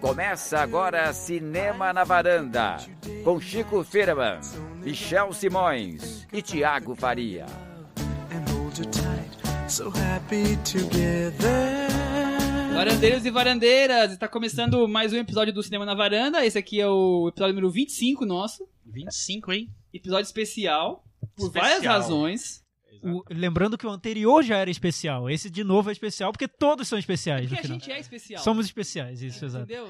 Começa agora Cinema na Varanda, com Chico Firman, Michel Simões e Tiago Faria. Varandeiros e varandeiras, está começando mais um episódio do Cinema na Varanda. Esse aqui é o episódio número 25 nosso. 25, hein? Episódio especial, por Especial. várias razões. O- lembrando que o anterior já era especial. Esse de novo é especial porque todos são especiais Porque a final. gente é especial. Somos especiais, isso, exato. Entendeu?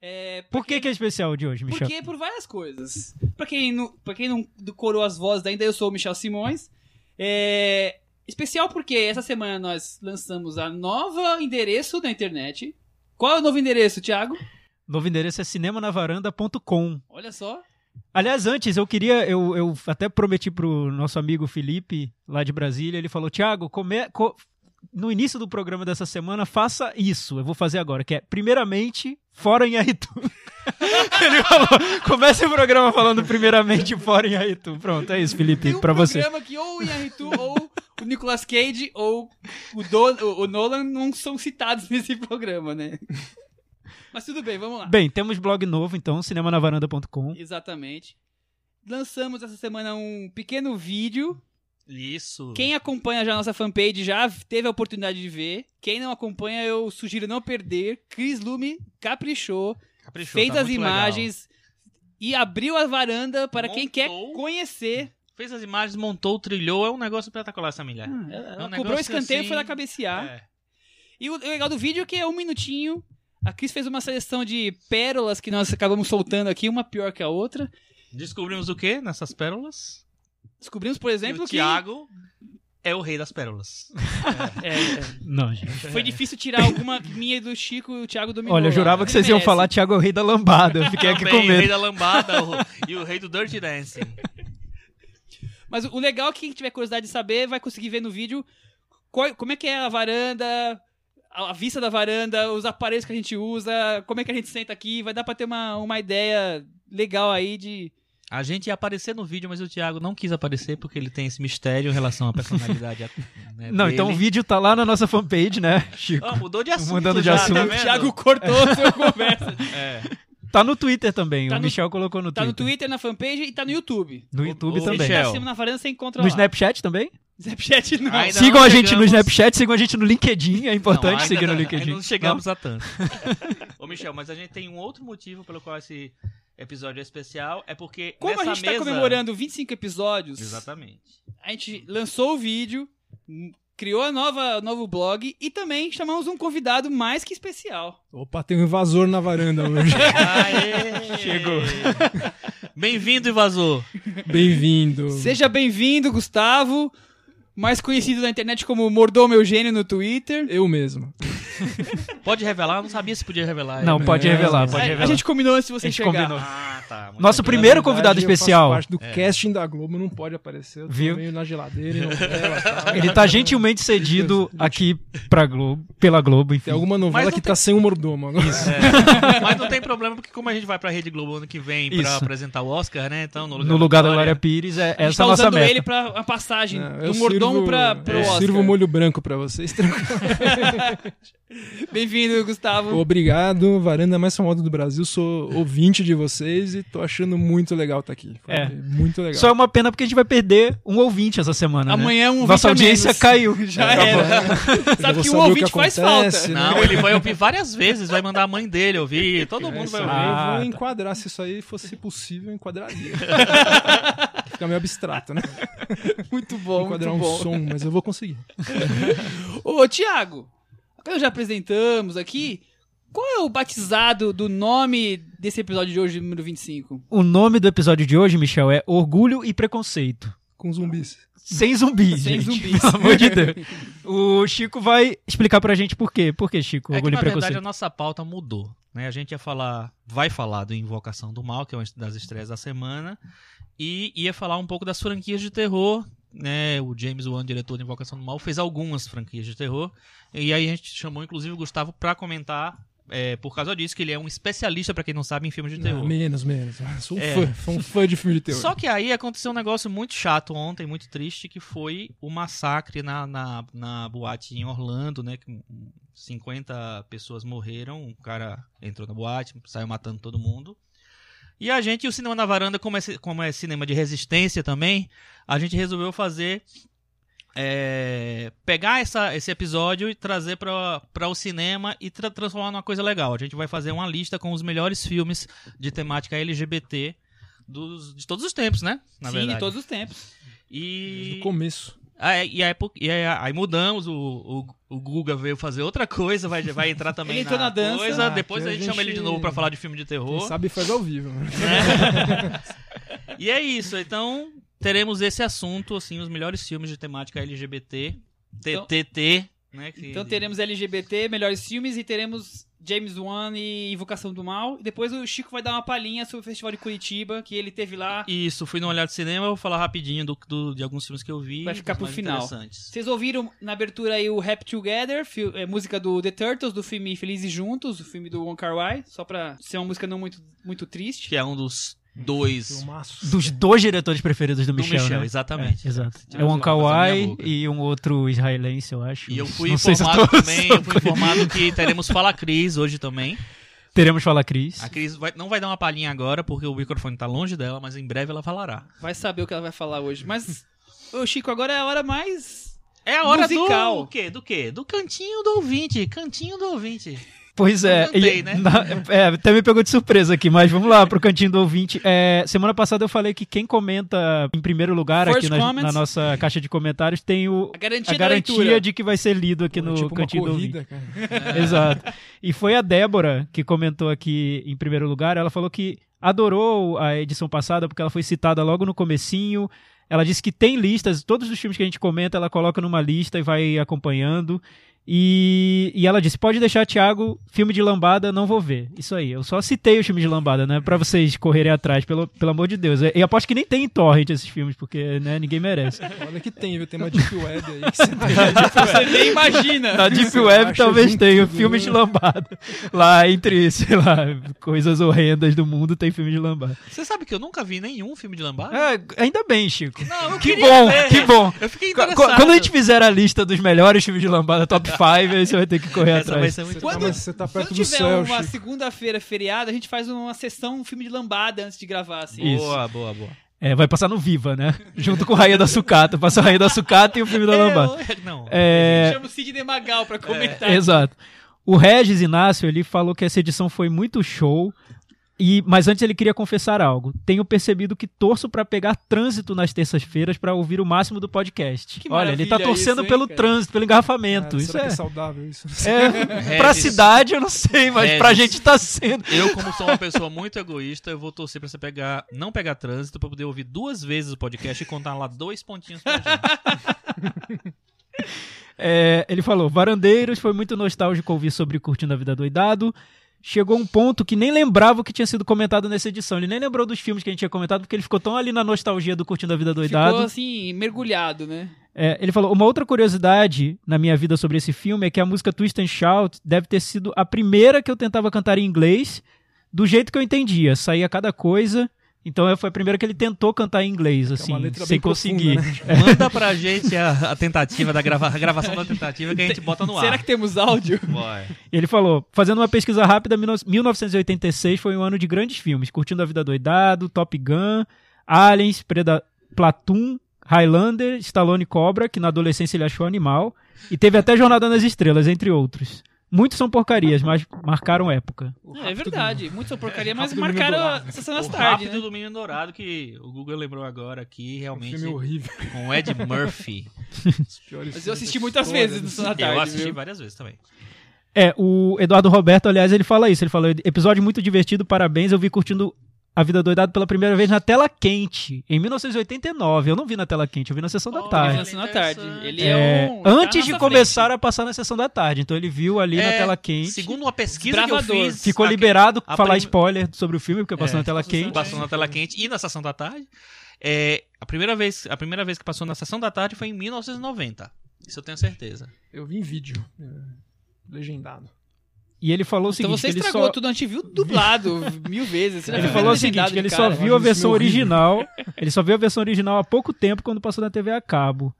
É, Por que, que é especial de hoje, Michel? Porque por várias coisas. Pra quem não, pra quem não decorou as vozes ainda, eu sou o Michel Simões. É, especial porque essa semana nós lançamos a nova endereço da internet. Qual é o novo endereço, Thiago? Novo endereço é cinemanavaranda.com. Olha só. Aliás, antes, eu queria. Eu, eu até prometi pro nosso amigo Felipe, lá de Brasília, ele falou: Tiago, come, co- no início do programa dessa semana, faça isso. Eu vou fazer agora, que é, primeiramente, fora em Aritu. ele falou: comece o programa falando primeiramente fora em Aritu. Pronto, é isso, Tem Felipe, um pra você. programa que ou o Ian ou o Nicolas Cage ou o, Do- o- o Nolan não são citados nesse programa, né? Mas tudo bem, vamos lá. Bem, temos blog novo, então, cinemanavaranda.com. Exatamente. Lançamos essa semana um pequeno vídeo. Isso. Quem acompanha já a nossa fanpage já teve a oportunidade de ver. Quem não acompanha, eu sugiro não perder. Chris Lume caprichou, Caprichou, fez tá as muito legal. imagens e abriu a varanda para quem quer Montou. conhecer. Fez as imagens, montou, trilhou. É um negócio espetacular essa mulher. Ela É um cobrou escanteio e assim- foi lá cabecear. É. E o o legal do vídeo é que é um minutinho. A Cris fez uma seleção de pérolas que nós acabamos soltando aqui, uma pior que a outra. Descobrimos o que nessas pérolas? Descobrimos, por exemplo, que o que Thiago é o rei das pérolas. é, é, Não, gente. foi difícil tirar alguma minha do Chico e o Thiago dominou. Olha, eu lá. jurava que Ele vocês iam falar Thiago é o rei da lambada. Eu fiquei aqui Também, com o rei medo. da lambada o- e o rei do Dirty Dancing. Mas o legal é que quem tiver curiosidade de saber vai conseguir ver no vídeo qual- como é que é a varanda, a, vista da varanda, os aparelhos que a gente usa, como é que a gente senta aqui. Vai dar pra ter uma, uma ideia legal aí de. A gente ia aparecer no vídeo, mas o Thiago não quis aparecer porque ele tem esse mistério em relação à personalidade né, Não, então o dele. vídeo tá lá na nossa fanpage, né, Chico? Ah, mudou de assunto Mudando de já, assunto. tá o? Thiago cortou a sua conversa. É. Tá no Twitter também. Tá o no- Michel colocou no Tá Twitter. no Twitter, na fanpage e tá no YouTube. No O- YouTube o também. Michel. Tá na varanda, você encontra No lá. Snapchat também? Snapchat não. Ainda sigam não a gente no Snapchat, sigam a gente no LinkedIn. É importante Não, seguir no não- LinkedIn. ainda Não chegamos a tanto. Ô, Michel, mas a gente tem um outro motivo pelo qual esse episódio é especial. É porque Como a gente tá mesa... comemorando 25 episódios, Exatamente. a gente lançou o vídeo, criou a nova novo blog e também chamamos um convidado mais que especial. Opa, tem um invasor na varanda hoje. Aê! Chegou. Bem-vindo, invasor. Bem-vindo. Seja bem-vindo, Gustavo, mais conhecido na internet como Mordomo Eugênio no Twitter. Eu mesmo. Pode revelar? Eu não sabia se podia revelar. Não, pode É, revelar, mas- pode a, a revelar. gente combinou antes de você A gente chegar. combinou. Ah, tá. muito Nosso bem. primeiro convidado eu faço especial. parte do casting da Globo, não pode aparecer. Eu tô Viu? meio na geladeira novela tal. Ele tá gentilmente cedido aqui pra Globo, pela Globo, enfim. Tem alguma novela que tem- tá sem o mordomo agora. É. Mas não tem problema, porque como a gente vai pra Rede Globo ano que vem pra Isso. apresentar o Oscar, né? Então, no lugar, No lugar da Glória- Glória Pires, é A gente essa tá nossa usando meta. ele pra a passagem Não, do Mordomo sirvo- pra, pro eu Oscar. sirvo molho branco pra vocês. tranquilo. Bem-vindo, Gustavo. Obrigado, varanda mais famosa do Brasil. Sou ouvinte de vocês e tô achando muito legal estar aqui. Foi É. Muito legal. Só é uma pena porque a gente vai perder um ouvinte essa semana, né? Amanhã um Nossa audiência menos. caiu. Já Acabou. era. Sabe que um ouvinte faz acontece, falta. né? Não, ele vai ouvir várias vezes, vai mandar a mãe dele ouvir, todo mundo vai ouvir. eu vou tá. enquadrar. Se isso aí fosse possível, eu enquadraria. Fica meio abstrato, né? Muito bom, Enquadrar muito um bom. som, mas eu vou conseguir. Ô, Thiago, agora já apresentamos aqui. Qual é o batizado do nome desse episódio de hoje, número 25? O nome do episódio de hoje, Michel, é Orgulho e Preconceito. Com zumbis. Sem zumbis, Sem gente. zumbis. Pelo amor de Deus. O Chico vai explicar pra gente por quê. Por que, Chico? É que, Orgulho na e verdade, Preconceito. a nossa pauta mudou. Né? A gente ia falar, vai falar do Invocação do Mal, que é uma das estreias da semana, e ia falar um pouco das franquias de terror. Né? O James Wan, diretor de Invocação do Mal, fez algumas franquias de terror. E aí a gente chamou, inclusive, o Gustavo pra comentar é, por causa disso, que ele é um especialista, pra quem não sabe, em filmes de terror. Não, menos, menos. Sou um É. fã. Sou um fã de filme de terror. Só que aí aconteceu um negócio muito chato ontem, muito triste, que foi o massacre na, na, na boate em Orlando, né? que- 50 pessoas morreram, um cara entrou na boate, saiu matando todo mundo. E a gente, o Cinema na Varanda, como é, como é cinema de resistência também, a gente resolveu fazer. É, pegar essa, esse episódio e trazer para o cinema e tra- transformar numa coisa legal. A gente vai fazer uma lista com os melhores filmes de temática LGBT dos, de todos os tempos, né? Na Sim, verdade. de todos os tempos. Desde E o começo. ah, é, e, aí, e aí, aí mudamos, o, o, o Guga veio fazer outra coisa, vai, vai entrar também Ele entrou na dança. coisa. Ah, Depois a a gente chama ele de novo pra falar de filme de Quem terror. sabe faz ao vivo. né? E é isso, então teremos esse assunto, assim, os melhores filmes de temática LGBT, Então- TTT, né? que- Então teremos LGBT, melhores filmes e teremos James Wan e Invocação do Mal. E depois o Chico vai dar uma palhinha sobre o Festival de Curitiba, que ele teve lá. Isso, fui no Olhar de Cinema, eu vou falar rapidinho do, do- de alguns filmes que eu vi. Vai ficar pro final. Vocês ouviram na abertura aí o Happy Together, é, música do The Turtles, do filme Felizes Juntos, o filme do Wong Kar Wai, só pra ser uma música não muito, muito triste. Que é um dos dois Filmaço. Dos dois diretores preferidos do do Michel, Michel, né? exatamente. É, exato. Ah, É um minha Kawai e um outro israelense, eu acho. E eu fui Não sei se informado tô- também, eu fui informado que teremos Fala Cris hoje também. Teremos Fala Cris. A Cris vai- não vai dar uma palhinha agora, porque o microfone tá longe dela, mas em breve ela falará. Vai saber o que ela vai falar hoje. Mas, ô Chico, agora é a hora mais. É a hora Musical. do quê? Do quê? Do cantinho do ouvinte. Cantinho do ouvinte. Pois é, e- né? na- é, até me pegou de surpresa aqui, mas vamos lá pro cantinho do ouvinte. É, semana passada eu falei que quem comenta em primeiro lugar First aqui na, comments. na nossa caixa de comentários tem o, A garantia, a garantia de que vai ser lido aqui Pô, no tipo uma cantinho do ouvinte. corrida, cara. Exato. E foi a Débora que comentou aqui em primeiro lugar. Ela falou que adorou a edição passada porque ela foi citada logo no comecinho. Ela disse que tem listas, todos os filmes que a gente comenta, ela coloca numa lista e vai acompanhando. E, e ela disse: pode deixar, Thiago, filme de lambada, não vou ver. Isso aí, eu só citei os filmes de lambada, né? Pra vocês correrem atrás, pelo, pelo amor de Deus. E aposto que nem tem em torrent esses filmes, porque né, ninguém merece. Olha que tem, viu? Tem uma Deep Web aí que você tem. Você nem imagina. Na Deep Você Web talvez de tenha tudo, filmes né? de lambada. Lá entre, sei lá, coisas horrendas do mundo tem filme de lambada. Você sabe que eu nunca vi nenhum filme de lambada? É, ainda bem, Chico. Não, eu Que bom, ver. que bom. Eu fiquei Qu- interessado. Quando a gente fizer a lista dos melhores filmes de lambada, top 5, aí você vai ter que correr Essa vai atrás. ser muito Quando- tá, mas você tá perto Quando do tiver céu, uma segunda-feira feriada, a gente faz uma sessão, um filme de lambada antes de gravar, assim. Isso. Boa, boa, boa. É, vai passar no Viva, né? Junto com Rainha da Sucata. Passa a Rainha da Sucata e o filme da lambada. Eu- Não. É, Chama o Sidney Magal pra comentar. Exato. O Regis Inácio, ele falou que essa edição foi muito show. E, mas antes ele queria confessar algo. Tenho percebido que torço pra pegar trânsito nas terças-feiras pra ouvir o máximo do podcast. Que Olha, ele tá torcendo isso, hein, pelo cara? trânsito, pelo engarrafamento. Cara, isso será é. que é saudável isso? é pra cidade eu não sei, mas pra gente tá sendo. Eu, como sou uma pessoa muito egoísta, eu vou torcer pra você pegar, não pegar trânsito, pra poder ouvir duas vezes o podcast e contar lá dois pontinhos pra gente. É, ele falou: Varandeiros foi muito nostálgico ouvir sobre Curtindo a Vida Doidado. Chegou um ponto que nem lembrava o que tinha sido comentado nessa edição. Ele nem lembrou dos filmes que a gente tinha comentado, porque ele ficou tão ali na nostalgia do Curtindo a Vida Doidado. Ficou assim, mergulhado, né? É, ele falou: uma outra curiosidade na minha vida sobre esse filme é que a música Twist and Shout deve ter sido a primeira que eu tentava cantar em inglês, do jeito que eu entendia. Saía cada coisa. Então foi a primeira que ele tentou cantar em inglês, é assim, uma letra sem bem profunda, conseguir. né? Manda pra gente a, a tentativa da grava, a gravação da tentativa que a gente bota no ar. Será que temos áudio? E ele falou: fazendo uma pesquisa rápida, 1986 foi um ano de grandes filmes, curtindo a vida doidado, Top Gun, Aliens, Preda Platoon, Highlander, Stallone Cobra, que na adolescência ele achou animal, e teve até Jornada nas Estrelas, entre outros. Muitos são porcarias, mas marcaram época. É verdade, muitos são porcaria, mas Rápido marcaram sessão das O tardes, né? do Menino Dourado, que o Google lembrou agora aqui, Um realmente, filme horrível. com o Ed Murphy. Os piores Mas eu assisti muitas vezes no Sessão da tarde, Eu assisti viu? várias vezes também. É, o Eduardo Roberto, aliás, ele fala isso. Ele falou: episódio muito divertido, parabéns. Eu vi curtindo a vida doidado pela primeira vez na tela quente, em 1989. Eu não vi na tela quente, eu vi na sessão da Olha, tarde. Na Sessão da tarde. Ele É, é, um. tá antes na de começar frente. a passar na sessão da tarde. Então ele viu ali na É, tela quente. Segundo uma pesquisa que eu fiz... Ficou liberado a falar prim- spoiler sobre o filme, porque passou É, na tela quente. Passou na tela quente e na sessão da tarde. É, a, primeira vez, a primeira vez que passou na sessão da tarde foi em 1990. Isso eu tenho certeza. Eu vi em vídeo. é, legendado. E ele falou o Então seguinte: você que ele estragou só, tudo, a gente viu dublado mil vezes. Você ele falou o seguinte, que ele só viu a versão original. ele só viu a versão original há pouco tempo quando passou na TV a cabo.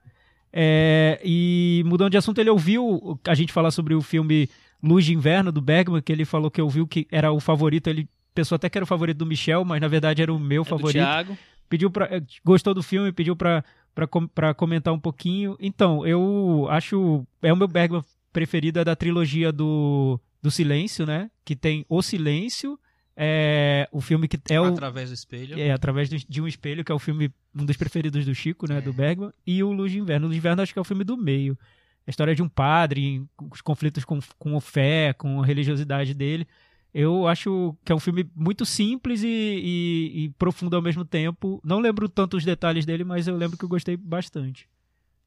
É, e mudando de assunto, ele ouviu a gente falar sobre o filme Luz de Inverno, do Bergman, que ele falou que ouviu que era o favorito. Ele pensou até que era o favorito do Michel, mas na verdade era o meu É favorito. Thiago. Pediu pra, eh, gostou do filme, pediu pra, pra, com- pra comentar um pouquinho. Então, eu acho. É o meu Bergman preferido, é da trilogia do, do Silêncio, né? Que tem O Silêncio, é o filme que é o. Através do espelho. É, através de um espelho, que é o filme, um dos preferidos do Chico, né? Do Bergman. E o Luz de Inverno. O Luz de Inverno acho que é o filme do meio. A história de um padre, os conflitos com, com a fé, com a religiosidade dele. Eu acho que é um filme muito simples e, e- e profundo ao mesmo tempo. Não lembro tanto os detalhes dele, mas eu lembro que eu gostei bastante.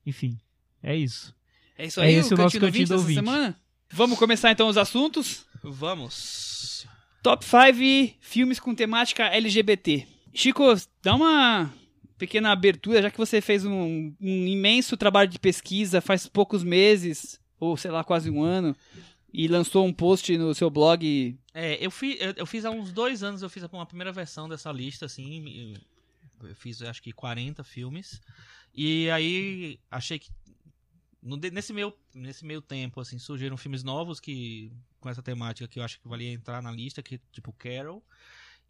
Enfim, é isso. É isso É aí, esse o o nosso Cantinho do Ouvinte. semana? Vamos começar então os assuntos. Vamos. Top 5 filmes com temática LGBT. Chico, dá uma pequena abertura, já que você fez um, um imenso trabalho de pesquisa faz poucos meses, ou sei lá, quase um ano, e lançou um post no seu blog. É, eu, fi, eu, eu fiz há uns dois anos, eu fiz uma primeira versão dessa lista, assim. Eu fiz acho que 40 filmes. E aí achei que. Nesse, meio, nesse meio tempo, assim, surgiram filmes novos que. Com essa temática que eu acho que valia entrar na lista, que tipo Carol.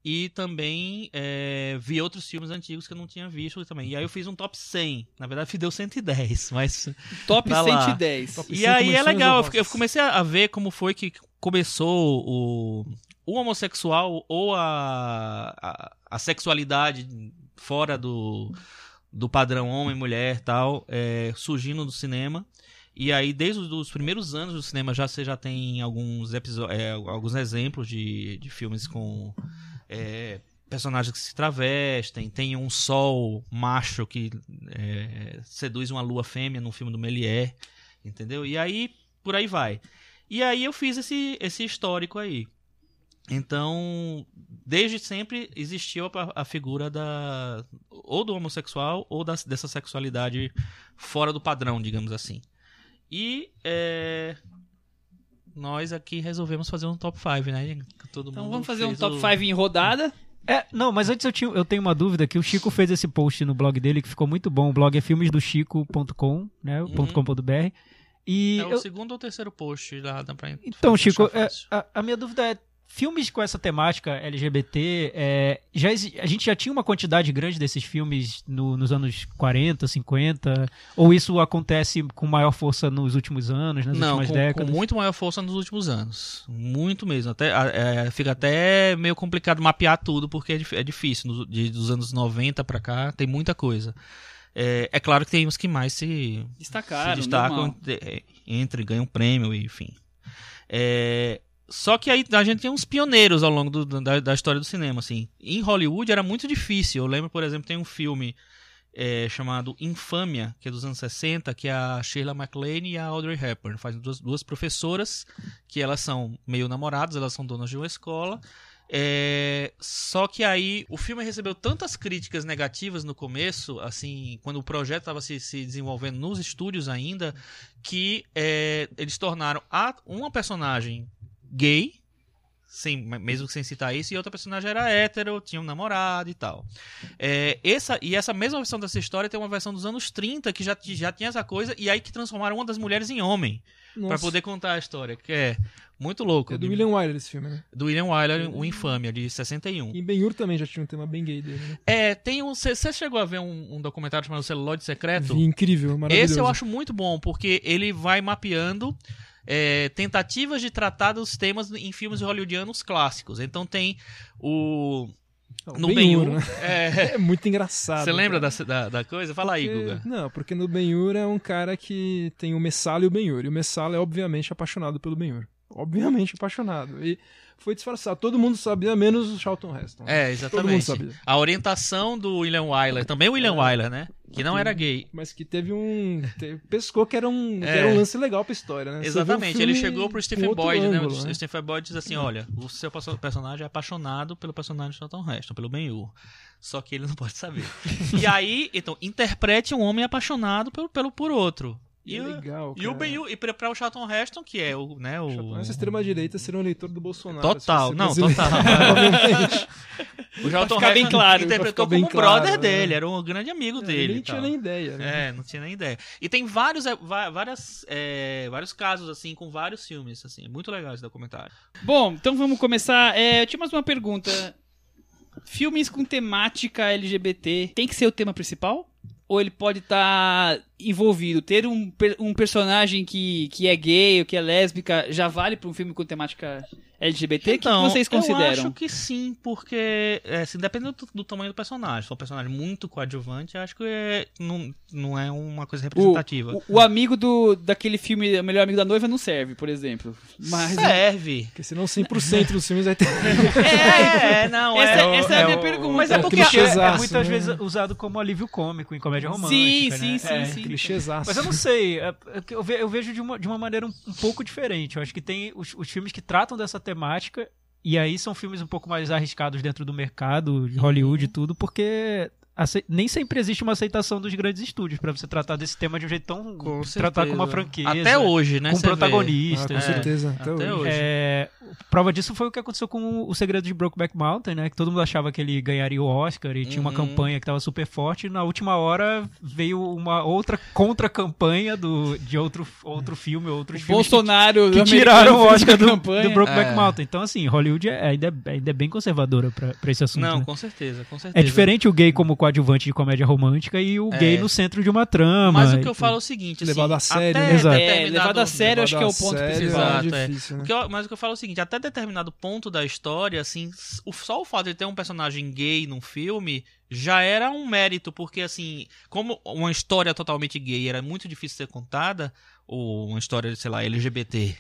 E também é, vi outros filmes antigos que eu não tinha visto também. E aí eu fiz um top 100. Na verdade, deu 110, mas. Top Tá lá. 110. Top E aí é legal, eu comecei a ver como foi que começou o, o homossexual ou a, a, a sexualidade fora do, do padrão homem, mulher tal, é, surgindo do cinema. E aí, desde os primeiros anos do cinema, já você já tem alguns, é, alguns exemplos de, de filmes com é, personagens que se travestem. Tem um sol macho que é, seduz uma lua fêmea no filme do Méliès, entendeu? E aí, por aí vai. E aí eu fiz esse, esse histórico aí. Então, desde sempre existiu a, a figura da ou do homossexual ou das- dessa sexualidade fora do padrão, digamos assim. E é, nós aqui resolvemos fazer um top 5, né? Todo Então mundo vamos fazer um top o- 5 em rodada. É, não, mas antes eu, tinha, eu tenho uma dúvida que o Chico fez esse post no blog dele que ficou muito bom. O blog é filmesdochico.com, né? Uhum. .com.br. E É o eu- segundo ou terceiro post lá, dá pra Então, Chico, é, a, a minha dúvida é: filmes com essa temática LGBT, é, já a gente já tinha uma quantidade grande desses filmes no- nos anos 40, 50? Ou isso acontece com maior força nos últimos anos, nas Não, últimas com, décadas? com muito maior força nos últimos anos. Muito mesmo. Até, é, fica até meio complicado mapear tudo, porque é, é difícil. Nos- de- dos anos 90 pra cá, tem muita coisa. É, é claro que tem uns que mais se, Destacaram, se destacam, normal. é, entre, ganham prêmio, enfim. É, só que aí a gente tem uns pioneiros ao longo do- da, da história do cinema, assim. Em Hollywood era muito difícil. Eu lembro, por exemplo, tem um filme é, chamado Infâmia, que é dos anos 60, que é a Sheila MacLaine e a Audrey Hepburn. Fazem duas, duas professoras, que elas são meio namoradas, elas são donas de uma escola. É, só que aí o filme recebeu tantas críticas negativas no começo, assim, quando o projeto estava se, se desenvolvendo nos estúdios ainda, que é, eles tornaram a, uma personagem gay, sem, mesmo sem citar isso, e outra personagem era hétero, tinha um namorado e tal. É, essa, e essa mesma versão dessa história tem uma versão dos anos 30 que já, já tinha essa coisa, e aí que transformaram uma das mulheres em homem, pra Nossa. poder contar a história, que é muito louco. É do William Wyler esse filme, né? Do William Wyler, o Infâmia, de 61. E Ben-Hur também já tinha um tema bem gay dele, né? É, tem um. Você chegou a ver um, um documentário chamado Celuloide Secreto? Vi, incrível, maravilhoso. Esse eu acho muito bom, porque ele vai mapeando é, tentativas de tratar dos temas em filmes hollywoodianos clássicos. Então tem o. No Ben-Hur, Ben-Hur. né? é, É muito engraçado. Você lembra da, da, da coisa? Fala aí, Porque- Guga. Não, porque no Ben-Hur é um cara que tem o Messala e o Ben-Hur. E o Messala é obviamente apaixonado pelo Ben-Hur. Obviamente apaixonado. E foi disfarçado. Todo mundo sabia, menos o Charlton Heston. É, Todo mundo exatamente. sabia. A orientação do William Wyler, também o William Wyler, né? Que não era gay. Mas que teve um. te- pescou que era um, que É. era um lance legal pra história, né? Exatamente, ele chegou pro Stephen Boyd, né? ângulo, O Stephen Boyd diz assim: olha, o seu perso- personagem é apaixonado pelo personagem de Charlton Heston, pelo Ben-Hur. Só que ele não pode saber. e aí, então, interprete um homem apaixonado pelo, pelo por outro. E é o- legal, e o. Ben-Hur, e pra o Charlton Heston, que é o, né, o... Essa extrema-direita seria um eleitor do Bolsonaro. Total, se não, total. O Charlton ficar bem Heston claro, interpretou como brother claro, né? dele, era um grande amigo dele. Ele nem tinha nem ideia. Né? É, não tinha nem ideia. E tem vários, é, várias, é, vários casos, assim, com vários filmes, assim. É muito legal esse documentário. Bom, então vamos começar. É, eu tinha mais uma pergunta. Filmes com temática LGBT tem que ser o tema principal? Ou ele pode estar envolvido? Ter um, um personagem que, que é gay ou que é lésbica já vale para um filme com temática LGBT? O que vocês consideram? Então, Eu acho que sim, porque, é, assim, dependendo do, do tamanho do personagem. Se for um personagem muito coadjuvante, eu acho que é, não, não é uma coisa O, representativa. o- o amigo do, daquele filme O Melhor Amigo da Noiva não serve, por exemplo. Mas Serve. Porque senão 100% dos filmes vai ter. É, não, essa, é. essa é a é minha o- pergunta. mas é o porque- É, clichêzaço, muitas né? vezes usado como alívio cômico em comédia romântica. Sim, né? sim, sim, É. sim. Clichêzaço. Mas eu não sei, é- é eu vejo de uma, de uma maneira um, um pouco diferente. Eu acho que tem os, os filmes que tratam dessa temática, e aí são filmes um pouco mais arriscados dentro do mercado, de Hollywood e tudo, porque nem sempre existe uma aceitação dos grandes estúdios pra você tratar desse tema de um jeito tão. Com tratar com uma franqueza. Até hoje, né? Com vê. Ah, protagonistas. com é. certeza. Até, Até hoje. É, prova disso foi o que aconteceu com o Segredo de Brokeback Mountain, né? Que todo mundo achava que ele ganharia o Oscar e tinha uma Uhum. campanha que tava super forte. E na última hora veio uma outra contra-campanha do, de outro, outro filme, outros filmes que- Bolsonaro que, do tiraram o Oscar do, campanha. do Brokeback É. Mountain. Então, assim, Hollywood é, ainda, ainda é bem conservadora pra, pra esse assunto. Não, né? com certeza, com certeza. É diferente o gay como coadjuvante de comédia romântica e o É. gay no centro de uma trama. Mas o que eu falo é o seguinte, assim, Levado a sério, até né? Exato. É, levado a sério, acho que é o ponto sério principal. Exato, é. difícil, né? O que eu- mas o que eu falo é o seguinte, até determinado ponto da história, assim, o- só o fato de ter um personagem gay num filme já era um mérito, porque assim, como uma história totalmente gay era muito difícil de ser contada, ou uma história, sei lá, LGBT,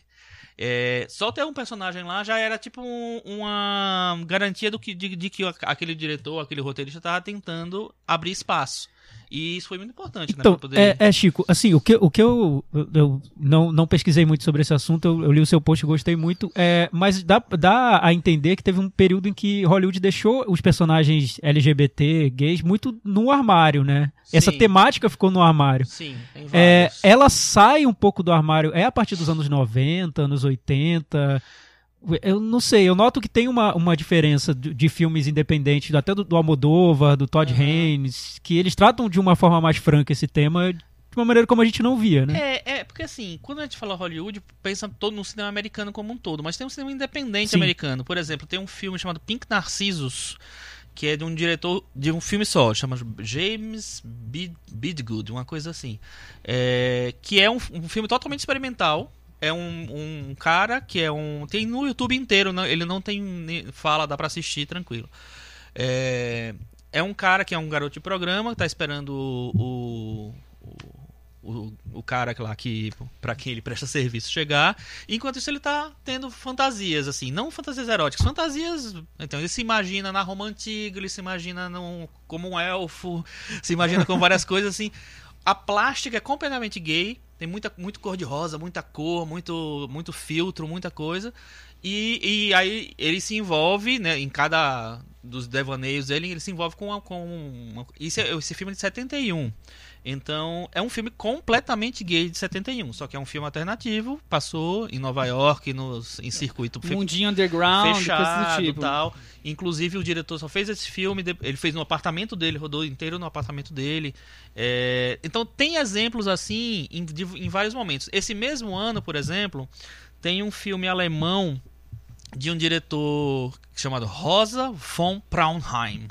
é, só ter um personagem lá já era tipo um- uma garantia do que, de, de que aquele diretor, aquele roteirista estava tentando abrir espaço. E isso foi muito importante, né? Então, poder... é, é, Chico, assim, o que, o que eu, eu- não, não pesquisei muito sobre esse assunto, eu, eu li o seu post e gostei muito, é, mas dá, dá a entender que teve um período em que Hollywood deixou os personagens LGBT, gays, muito no armário, né? Essa Sim. temática ficou no armário. Sim, tem É, ela sai um pouco do armário, é a partir dos anos 90, anos 80. Eu não sei, eu noto que tem uma, uma diferença de, de filmes independentes, até do, do Almodóvar, do Todd Uhum. Haynes, que eles tratam de uma forma mais franca esse tema, de uma maneira como a gente não via, né? É, é, porque assim, quando a gente fala Hollywood, pensa todo no cinema americano como um todo, mas tem um cinema independente Sim. americano. Por exemplo, tem um filme chamado Pink Narcissus, que é de um diretor de um filme só, chama James Bid- Bidgood, uma coisa assim. É, que é um, um filme totalmente experimental. É um, um cara que é um. Tem no YouTube inteiro, não- ele não tem fala, dá pra assistir tranquilo. É, é um cara que é um garoto de programa, que tá esperando o, o, o, o cara lá que para quem ele presta serviço chegar. Enquanto isso ele tá tendo fantasias assim, não fantasias eróticas, fantasias, então ele se imagina na Roma antiga, ele se imagina num, como um elfo, se imagina com várias coisas assim. A plástica é completamente gay, tem muita muito cor de rosa, muita cor, muito muito filtro, muita coisa. E, e aí ele se envolve, né, em cada dos devaneios dele, ele se envolve com, a- com uma, isso é- esse filme é de 71. Então, é um filme completamente gay de 71, só que é um filme alternativo, passou em Nova York, nos, em circuito Mundinho underground, fechado tipo. tal. Inclusive, o diretor só fez esse filme, ele fez no apartamento dele, rodou inteiro no apartamento dele. É, então, tem exemplos assim em, em vários momentos. Esse mesmo ano, por exemplo, tem um filme alemão de um diretor chamado Rosa von Braunheim,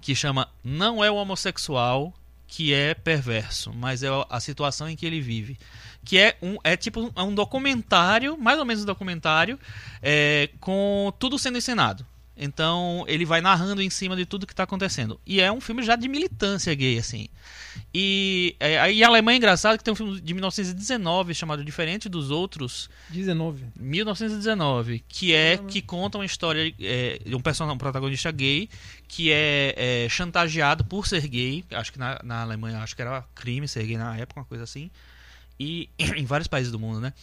que chama Não é o homossexual que é perverso, mas é a situação em que ele vive. Que é um é tipo um, é um documentário, mais ou menos um documentário, é, com tudo sendo encenado. Então ele vai narrando em cima de tudo que está acontecendo. E é um filme já de militância gay, assim. E é, aí a Alemanha é engraçado que tem um filme de 1919 chamado Diferente dos Outros, 19. 1919, que é que conta uma história é, de um personagem, um protagonista gay que é, é, chantageado por ser gay. Acho que na, na Alemanha acho que era crime ser gay na época, uma coisa assim. E em vários países do mundo, né?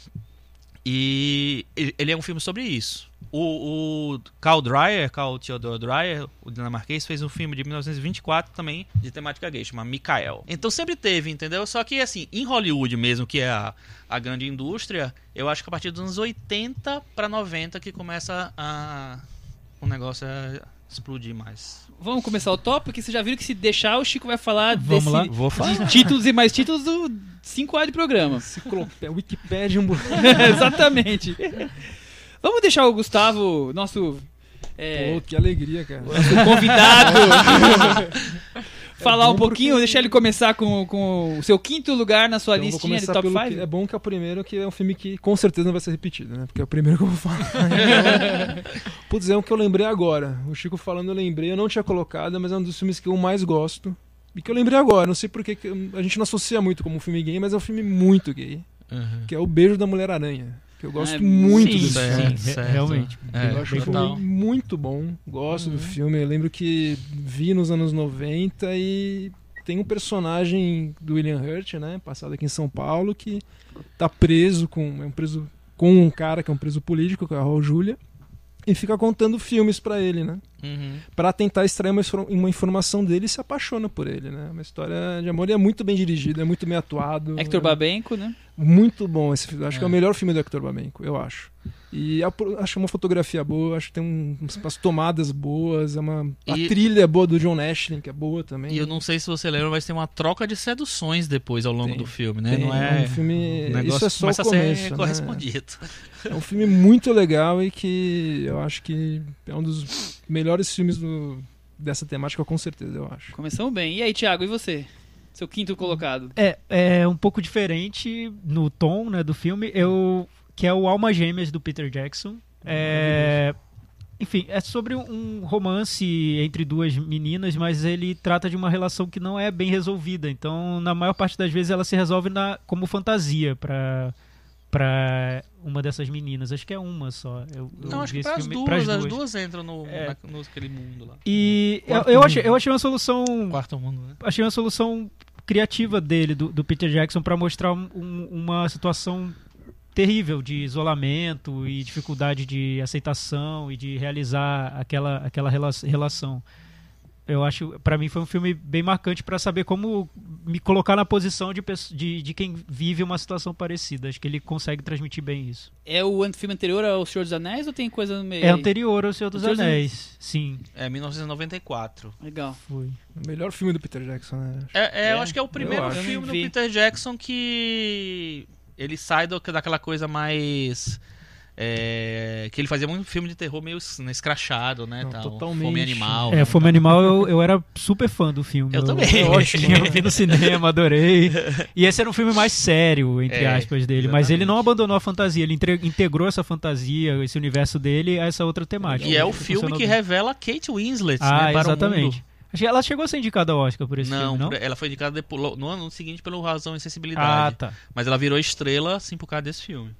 E ele é um filme sobre isso. O, o Carl Dreyer, Carl Theodor Dreyer, o dinamarquês, fez um filme de 1924 também de temática gay, chama Mikael. Então sempre teve, entendeu? Só que assim, em Hollywood mesmo, que é a, a grande indústria, eu acho que a partir dos anos 80 para 90 que começa a o negócio a explodir mais. Vamos começar o top, porque vocês já viram que se deixar, o Chico vai falar Vamos desse, lá. Vou de títulos e mais títulos do 5 horas de programa. Enciclopé- Wikipédia Exatamente. Vamos deixar o Gustavo, nosso é, Pô, que alegria, cara. nosso convidado, falar bom um pouquinho, porque- deixar ele começar com, com o seu quinto lugar na sua Então, listinha de top pelo 5. que- É bom que é o primeiro, que é um filme que com certeza não vai ser repetido, né? Porque é o primeiro que eu vou falar. Putz, é um que eu lembrei agora. O Chico falando, eu lembrei. Eu não tinha colocado, mas é um dos filmes que eu mais gosto. E que eu lembrei agora. Não sei porque a gente não associa muito como um filme gay, mas é um filme muito gay. Uhum. Que é O Beijo da Mulher-Aranha. Que eu gosto É, muito sim, desse filme. sim, re- realmente. É, eu acho um total. filme muito bom. Gosto Uhum. do filme. Eu lembro que vi nos anos 90 e tem um personagem do William Hurt, né? Passado aqui em São Paulo, que tá preso com. É um preso com um cara que é um preso político, que é o Raul Júlia. E fica contando filmes pra ele, né? Uhum. Pra tentar extrair uma, uma informação dele e se apaixona por ele, né? Uma história de amor e é muito bem dirigido, é muito bem atuado. Hector é Babenco, né? Muito bom esse filme. Acho que é o É. melhor filme do Hector Babenco, eu acho. E a acho uma fotografia boa, acho que tem um, umas tomadas boas, é uma a E- trilha boa do John Ashley, que é boa também. E eu não sei se você lembra, mas tem uma troca de seduções depois ao longo Tem. do filme, né? Tem, não é. um filme, o negócio isso é só o a começo, ser né? correspondido. É um filme muito legal e que eu acho que é um dos melhores filmes do- dessa temática, com certeza, eu acho. Começamos bem. E aí, Thiago, e você? Seu quinto colocado. É, é um pouco diferente no tom né, do filme, eu, que é o Alma Gêmeas do Peter Jackson. É, enfim, é sobre um romance entre duas meninas, mas ele trata de uma relação que não é bem resolvida. Então, na maior parte das vezes, ela se resolve na, como fantasia para para uma dessas meninas. Acho que é uma só. Eu, eu Não, acho vi que pras filme- duas, pras as duas. duas entram no, É. na, no aquele mundo lá. E eu, Quarto eu, mundo. achei, eu achei uma solução Quarto mundo, né? achei uma solução criativa dele, do, do Peter Jackson, para mostrar um- um- uma situação terrível de isolamento e dificuldade de aceitação e de realizar aquela, aquela rela- relação. Eu acho, para mim foi um filme bem marcante para saber como me colocar na posição de, de, de quem vive uma situação parecida. Acho que ele consegue transmitir bem isso. É o filme anterior ao Senhor dos Anéis ou tem coisa no meio? É anterior ao Senhor dos Senhor dos Anéis. Sim, É 1994. Legal. foi. O melhor filme do Peter Jackson, né? É, é, É? eu acho que é o primeiro filme do. Peter Jackson que ele sai do- daquela coisa mais. É, que ele fazia muito filme de terror meio né, escrachado, né? Não, tal, totalmente. Fome animal. É, né, Fome. Animal eu, eu era super fã do filme. Eu também. Eu, eu vi no cinema, adorei. E esse era um filme mais sério, entre É, aspas, dele. Mas ele não exatamente. abandonou a fantasia, ele integrou essa fantasia, esse universo dele a essa outra temática. E é o filme que bem. revela Kate Winslet, Ah, né? Para o exatamente. mundo. Achei- Ela chegou a ser indicada ao Oscar por esse Não, filme, não? por- ela foi indicada depois- no ano seguinte pelo Razão e Ah, Sensibilidade. tá. Mas ela virou estrela, assim, por causa desse filme.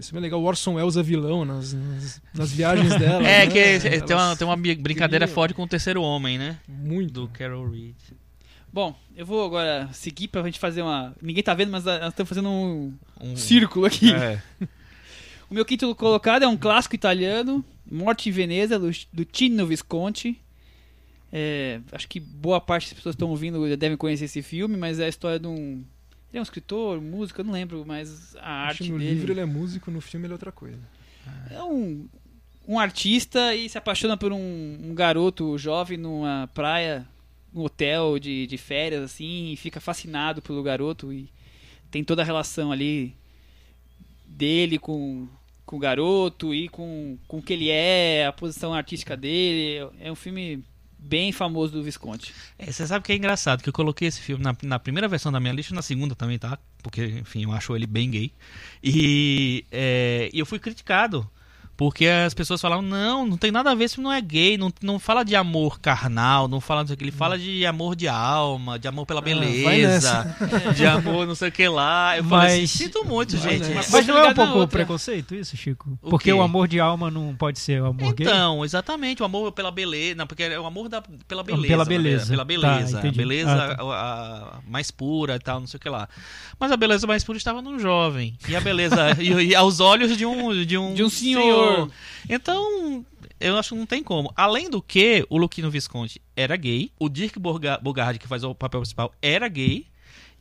Esse filme é legal, o Orson Welles é vilão nas, nas, nas viagens dela. é, né? que é- tem, uma, tem uma brincadeira criam- forte com o terceiro homem, né? Muito. Do Carol Reed. Bom, eu vou agora seguir pra gente fazer uma. Ninguém tá vendo, mas ah, nós estamos fazendo um Um, círculo aqui. É. O meu quinto colocado é um clássico italiano, Morte em Veneza, do, do Tino Visconti. É, acho que boa parte das pessoas que estão ouvindo já devem conhecer esse filme, mas é a história de um. Ele é um escritor, músico, eu não lembro, mas a Acho arte no dele. livro ele é músico, no filme ele é outra coisa. É um, um artista e se apaixona por um, um garoto jovem numa praia, num hotel de, de férias, assim, e fica fascinado pelo garoto e tem toda a relação ali dele com, com o garoto e com, com o que ele é, a posição artística dele. É um filme bem famoso do Visconti. É, você sabe que é engraçado que eu coloquei esse filme na, na primeira versão da minha lista na segunda também, tá? Porque, enfim, eu acho ele bem gay. E, é, e eu fui criticado. Porque as pessoas falavam, não, não tem nada a ver, esse filme não é gay, não, não fala de amor carnal, não fala disso aqui, ele fala de amor de alma, de amor pela vai beleza, de amor não sei o que lá. Eu falei assim, Mas- sinto muito, gente. Mas- Mas não é um pouco preconceito isso, Chico? O Porque quê? o amor de alma não pode ser o amor gay? Então, exatamente, o amor pela beleza, não, porque é o amor da, pela beleza. Pela na beleza. Pela beleza. Tá, beleza Ah, tá. a- a mais pura e tal, não sei o que lá. Mas a beleza mais pura estava num jovem. E a beleza, e, e aos olhos de um, de um, De um senhor. Então, eu acho que não tem como. Além do que, o Luquino Visconti era gay, o Dirk Bogarde, que faz o papel principal, era gay.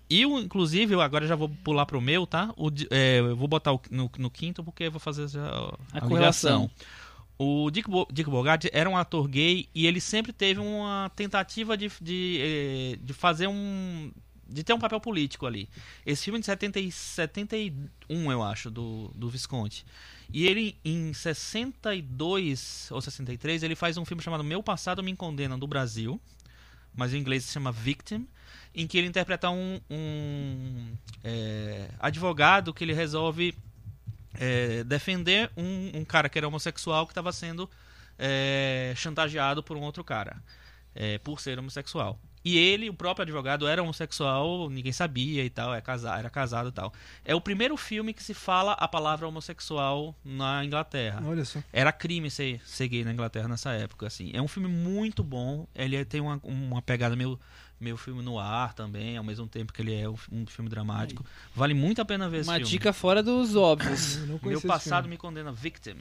E, o, inclusive, eu agora já vou pular pro meu, tá? O, é, eu vou botar o- no, no quinto porque eu vou fazer já a, A correlação. O Dick, Bo Dick Bogart era um ator gay e ele sempre teve uma tentativa de, de, eh, de fazer um. De ter um papel político ali. Esse filme é de 70, e 71, eu acho, do, do Visconti. E ele, em 62 ou 63, ele faz um filme chamado Meu Passado Me Condena do Brasil, mas em inglês se chama Victim, em que ele interpreta um, um é, advogado que ele resolve é, defender um, um, cara que era homossexual que estava sendo é, chantageado por um outro cara, é, por ser homossexual. E ele, o próprio advogado, era homossexual, ninguém sabia e tal, é era casado e tal. É o primeiro filme que se fala a palavra homossexual na Inglaterra. Olha só. Era crime ser, ser gay na Inglaterra nessa época, assim. É um filme muito bom, ele tem uma, uma pegada meio, meio filme no ar também, ao mesmo tempo que ele é um filme dramático. Vale muito a pena ver esse Uma filme. dica fora dos óbvios. Meu conhecia esse passado me condena Victim.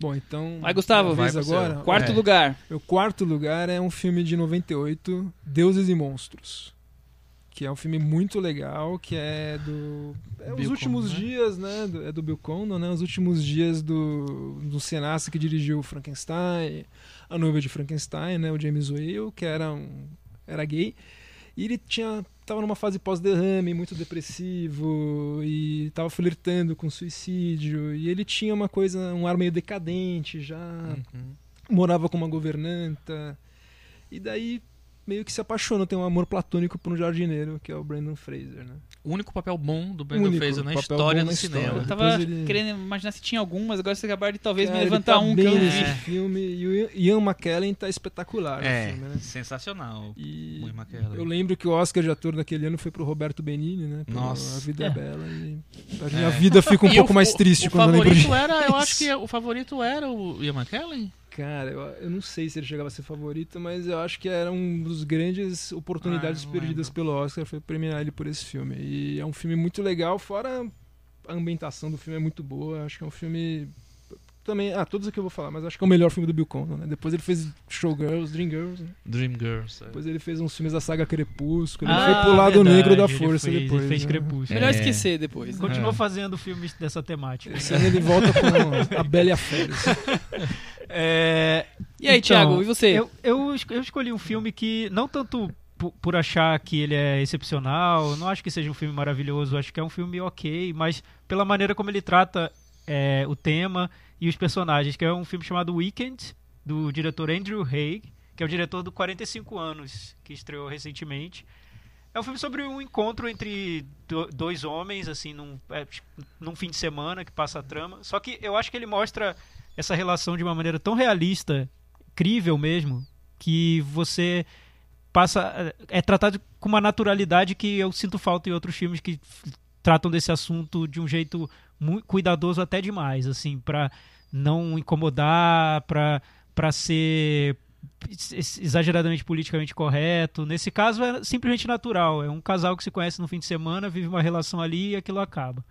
Bom, então. Vai, Gustavo. Vai agora. Quarto É. lugar. Meu quarto lugar é um filme de 98, Deuses e Monstros. Que é um filme muito legal, que é do. É os Bill últimos Condon, né? dias, né? do- é do Bill Condon, né? Os últimos dias do, do cineasta que dirigiu Frankenstein, A Noiva de Frankenstein, né? O James Whale, que era um. era gay. E ele tinha. tava numa fase pós-derrame, muito depressivo, e tava flertando com suicídio. E ele tinha uma coisa, um ar meio decadente já Uhum. morava com uma governanta. E daí meio que se apaixona, tem um amor platônico por um jardineiro, que é o Brandon Fraser, né? O único papel bom do Brandon Único Fraser na história do cinema. história. Eu tava ele- querendo imaginar se tinha algum, mas agora você acabaram de talvez Cara, me levantar tá um que eu nesse vi. filme. E o Ian McKellen tá espetacular no É, filme, né? sensacional. E O Ian McKellen. eu lembro que o Oscar de ator daquele ano foi pro Roberto Benini, né? Nossa. A Vida é, É. Bela. E a minha É. vida fica um pouco o- mais triste o quando eu lembro favorito disso. era, eu acho que o favorito era o Ian McKellen. Cara, eu, eu não sei se ele chegava a ser favorito, mas eu acho que era um dos grandes oportunidades Ah, perdidas lembro. pelo Oscar, foi premiar ele por esse filme. E é um filme muito legal, fora a ambientação do filme é muito boa, acho que é um filme também, ah, todos aqui eu vou falar, mas acho que é o melhor filme do Bill Condon, né? Depois ele fez Showgirls, Dreamgirls, né? Dreamgirls. Depois ele fez uns filmes da saga Crepúsculo, ele Ah, foi pro lado verdade, negro da ele força fez- depois. Ele fez né? Crepúsculo. Melhor É. esquecer depois. né? Continua É. fazendo filmes dessa temática. Esse ano ele volta com a Bela e a Fera. É, E aí, Então, Thiago, e você? Eu, eu, eu escolhi um filme que, não tanto por, por achar que ele é excepcional, não acho que seja um filme maravilhoso, acho que é um filme ok, mas pela maneira como ele trata é, o tema e os personagens, que é um filme chamado Weekend, do diretor Andrew Haig, que é o diretor do 45 anos, que estreou recentemente. É um filme sobre um encontro entre do- dois homens, assim, num, é, num fim de semana que passa a trama. Só que eu acho que ele mostra essa relação de uma maneira tão realista, crível mesmo, que você passa. É tratado com uma naturalidade que eu sinto falta em outros filmes que tratam desse assunto de um jeito muito cuidadoso até demais, assim, para não incomodar, para para ser ex- exageradamente politicamente correto. Nesse caso é simplesmente natural. É um casal que se conhece no fim de semana, vive uma relação ali e aquilo acaba.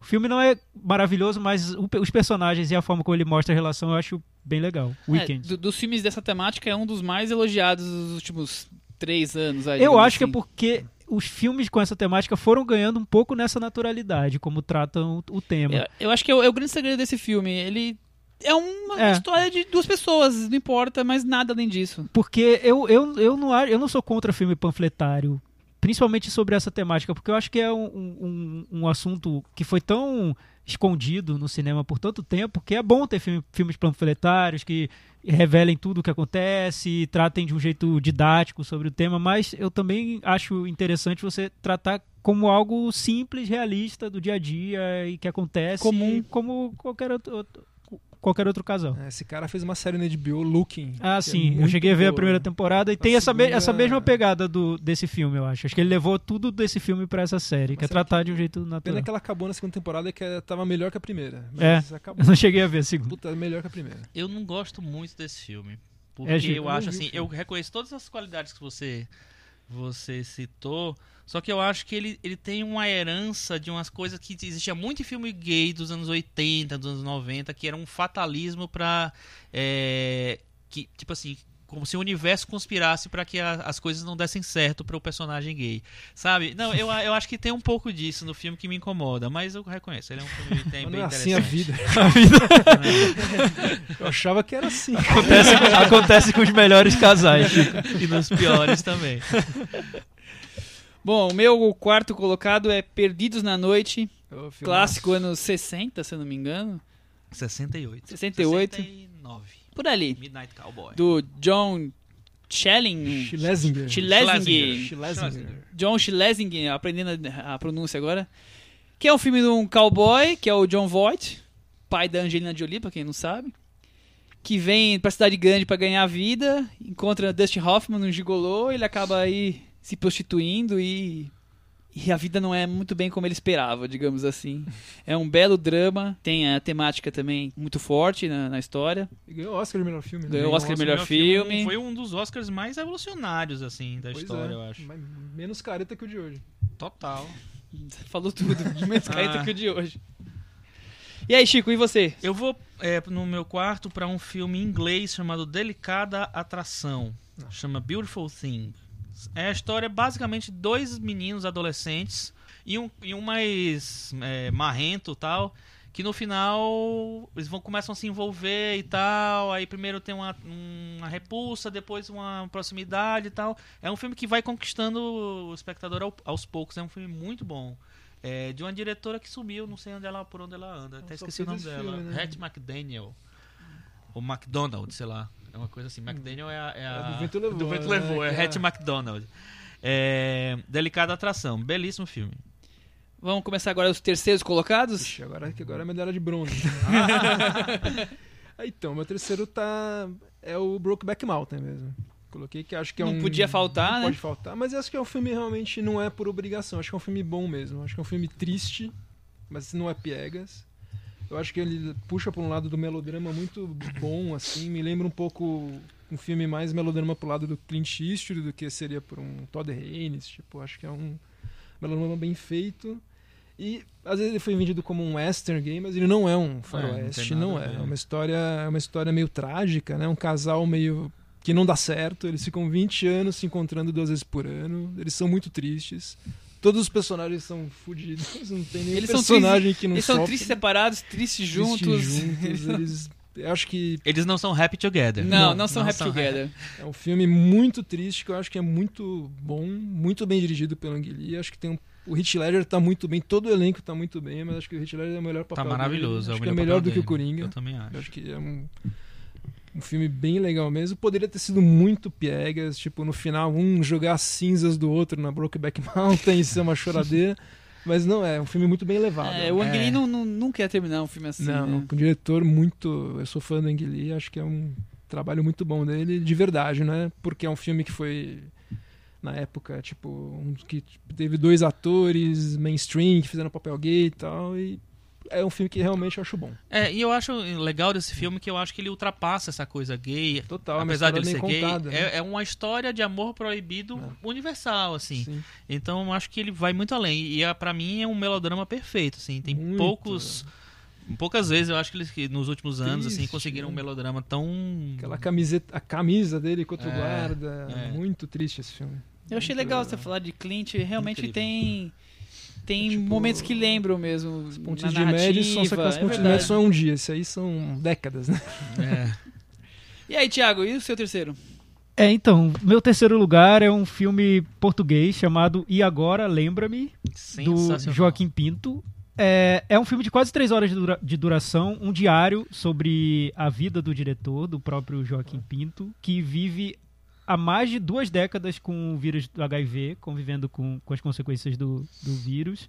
O filme não é maravilhoso, mas os personagens e a forma como ele mostra a relação eu acho bem legal. É, Weekend. do- dos filmes dessa temática é um dos mais elogiados dos últimos três anos. aí, eu acho que é assim. porque os filmes com essa temática foram ganhando um pouco nessa naturalidade, como tratam o tema. Eu, eu acho que é o, é o grande segredo desse filme. Ele é uma É. história de duas pessoas, não importa, mas nada além disso. Porque eu, eu, eu, não, eu não sou contra filme panfletário, principalmente sobre essa temática, porque eu acho que é um, um, um assunto que foi tão escondido no cinema por tanto tempo que é bom ter filme- filmes panfletários que revelem tudo o que acontece tratem de um jeito didático sobre o tema, mas eu também acho interessante você tratar como algo simples, realista do dia a dia e que acontece Comum. como qualquer outro- qualquer outro casal. É, Esse cara fez uma série na HBO, Looking. Ah, que é sim. eu muito cheguei a ver a boa. primeira temporada e A tem essa, me- segunda- essa mesma pegada do, desse filme, eu acho. Acho que ele levou tudo desse filme pra essa série, que é série tratar de um jeito Pena natural. que ela acabou na segunda temporada que ela tava melhor que a primeira. É. Mas acabou. Eu não cheguei a ver a segunda. Puta, melhor que a primeira. Eu não gosto muito desse filme. Porque É, eu eu acho assim, eu reconheço todas as qualidades que você você citou, só que eu acho que ele, ele tem uma herança de umas coisas que existia muito em filme gay dos anos 80, dos anos 90, que era um fatalismo pra. é, que, tipo assim, como se o universo conspirasse para que a- as coisas não dessem certo para o personagem gay, sabe? Não, eu, eu acho que tem um pouco disso no filme que me incomoda, mas eu reconheço, ele é um filme que tem bem é assim a interessante. vida. Eu achava que era assim. Acontece, acontece com os melhores casais. E nos piores também. Bom, o meu quarto colocado é Perdidos na Noite, filmaço. clássico anos 60, se eu não me engano. 68. 68. 69. Por ali. Midnight Cowboy. Do John Schelling. Schlesinger. Schlesinger. Schlesinger. John Schlesinger, aprendendo a pronúncia agora. Que é um filme de um cowboy, que é o John Voight, pai da Angelina Jolie, pra quem não sabe. Que vem pra cidade grande pra ganhar vida, encontra Dustin Hoffman num gigolô, ele acaba aí se prostituindo e. E a vida não é muito bem como ele esperava, digamos assim. É um belo drama, tem a temática também muito forte na, na história. E ganhou o Oscar de melhor filme. né? Ganhou o Oscar de melhor filme. Foi um dos Oscars mais revolucionários, assim, da Pois história, é, eu acho. mas menos careta que o de hoje. Total. Falou tudo, menos careta Ah. que o de hoje. E aí, Chico, e você? Eu vou é, no meu quarto para um filme em inglês chamado Delicada Atração. Chama Beautiful Thing. É a história basicamente de dois meninos adolescentes e um, e um mais é, marrento tal. Que no final eles vão, começam a se envolver e tal. Aí primeiro tem uma, uma repulsa, depois uma proximidade e tal. É um filme que vai conquistando o espectador ao- aos poucos. É um filme muito bom. É, de uma diretora que sumiu, não sei onde ela, por onde ela anda. Até só esqueci o nome dela. filme, né? Hattie McDaniel. Ou McDonald, sei lá. É uma coisa assim. McDaniel é a. É a É do Vento Levou, do Vento né, Levou, é é- Hattie McDonald. É, Delicada Atração. Belíssimo filme. Vamos começar agora os terceiros colocados? Ixi, agora, que agora é medalha de bronze. Ah, então, meu terceiro tá. É o Brokeback Mountain mesmo. Coloquei que acho que é Não um. podia faltar, não né? Pode faltar, mas acho que é um filme realmente não é por obrigação. Acho que é um filme bom mesmo. Acho que é um filme triste, mas não é piegas. Eu acho que ele puxa por um lado do melodrama muito bom, assim. Me lembra um pouco um filme mais melodrama pro lado do Clint Eastwood do que seria por um Todd Haynes. Tipo, acho que é um melodrama bem feito. E às vezes ele foi vendido como um western game, mas ele não é um faroeste, nada não, a é. É uma história, é uma história meio trágica, né? Um casal meio que não dá certo, eles ficam 20 anos se encontrando duas vezes por ano, eles são muito tristes. Todos os personagens são fodidos, não tem nenhum Eles são personagem que não Eles são tristes separados, tristes tristes juntos. juntos, eles eu acho que Eles não são happy together. Não, não, Não, são não happy são together. é um filme muito triste que eu acho que é muito bom, muito bem dirigido pelo Ang Lee. Acho que tem um o Heath Ledger tá muito bem, todo o elenco tá muito bem, mas acho que o Heath Ledger é o melhor papel Tá dele. maravilhoso. Acho é o que é melhor melhor papel do que o dele. Coringa. Eu também acho. Eu acho que é um, um filme bem legal mesmo. Poderia ter sido muito piegas, tipo, no final, um jogar as cinzas do outro na Brokeback Mountain e ser uma choradeira. Mas não é, é um filme muito bem levado. É, o Ang É. Lee não, não, não quer terminar um filme assim. não, né? um diretor muito. Eu sou fã do Ang Lee, acho que é um trabalho muito bom dele, de verdade, né? Porque é um filme que foi. Na época, tipo, um que teve dois atores mainstream que fizeram papel gay e tal. E é um filme que realmente eu acho bom. É, e eu acho legal desse filme que eu acho que ele ultrapassa essa coisa gay. Total, é Apesar dele ser gay, contada, né? é, é uma história de amor proibido universal, assim. Sim. Então eu acho que ele vai muito além. E é, para mim é um melodrama perfeito, assim. Tem Muito, poucos. Poucas vezes eu acho que eles que nos últimos anos assim Triste, conseguiram um melodrama tão Aquela camiseta, a camisa dele contra o É, guarda. é. Muito triste esse filme. Eu achei Muito legal você falar de Clint, realmente Incrível. tem tem Tipo, momentos que lembram mesmo. Os na de Madison, só que os é pontos de. Madison é um dia. Esse aí são décadas, né? é, E aí, Thiago, e o seu terceiro? É, então, meu terceiro lugar é um filme português chamado E Agora, Lembra-me, do. Joaquim Pinto. É, é um filme de quase três horas de, dura- de duração, um diário sobre a vida do diretor, do próprio Joaquim Pinto, que vive há mais de duas décadas com o vírus do HIV, convivendo com, com as consequências do, do vírus.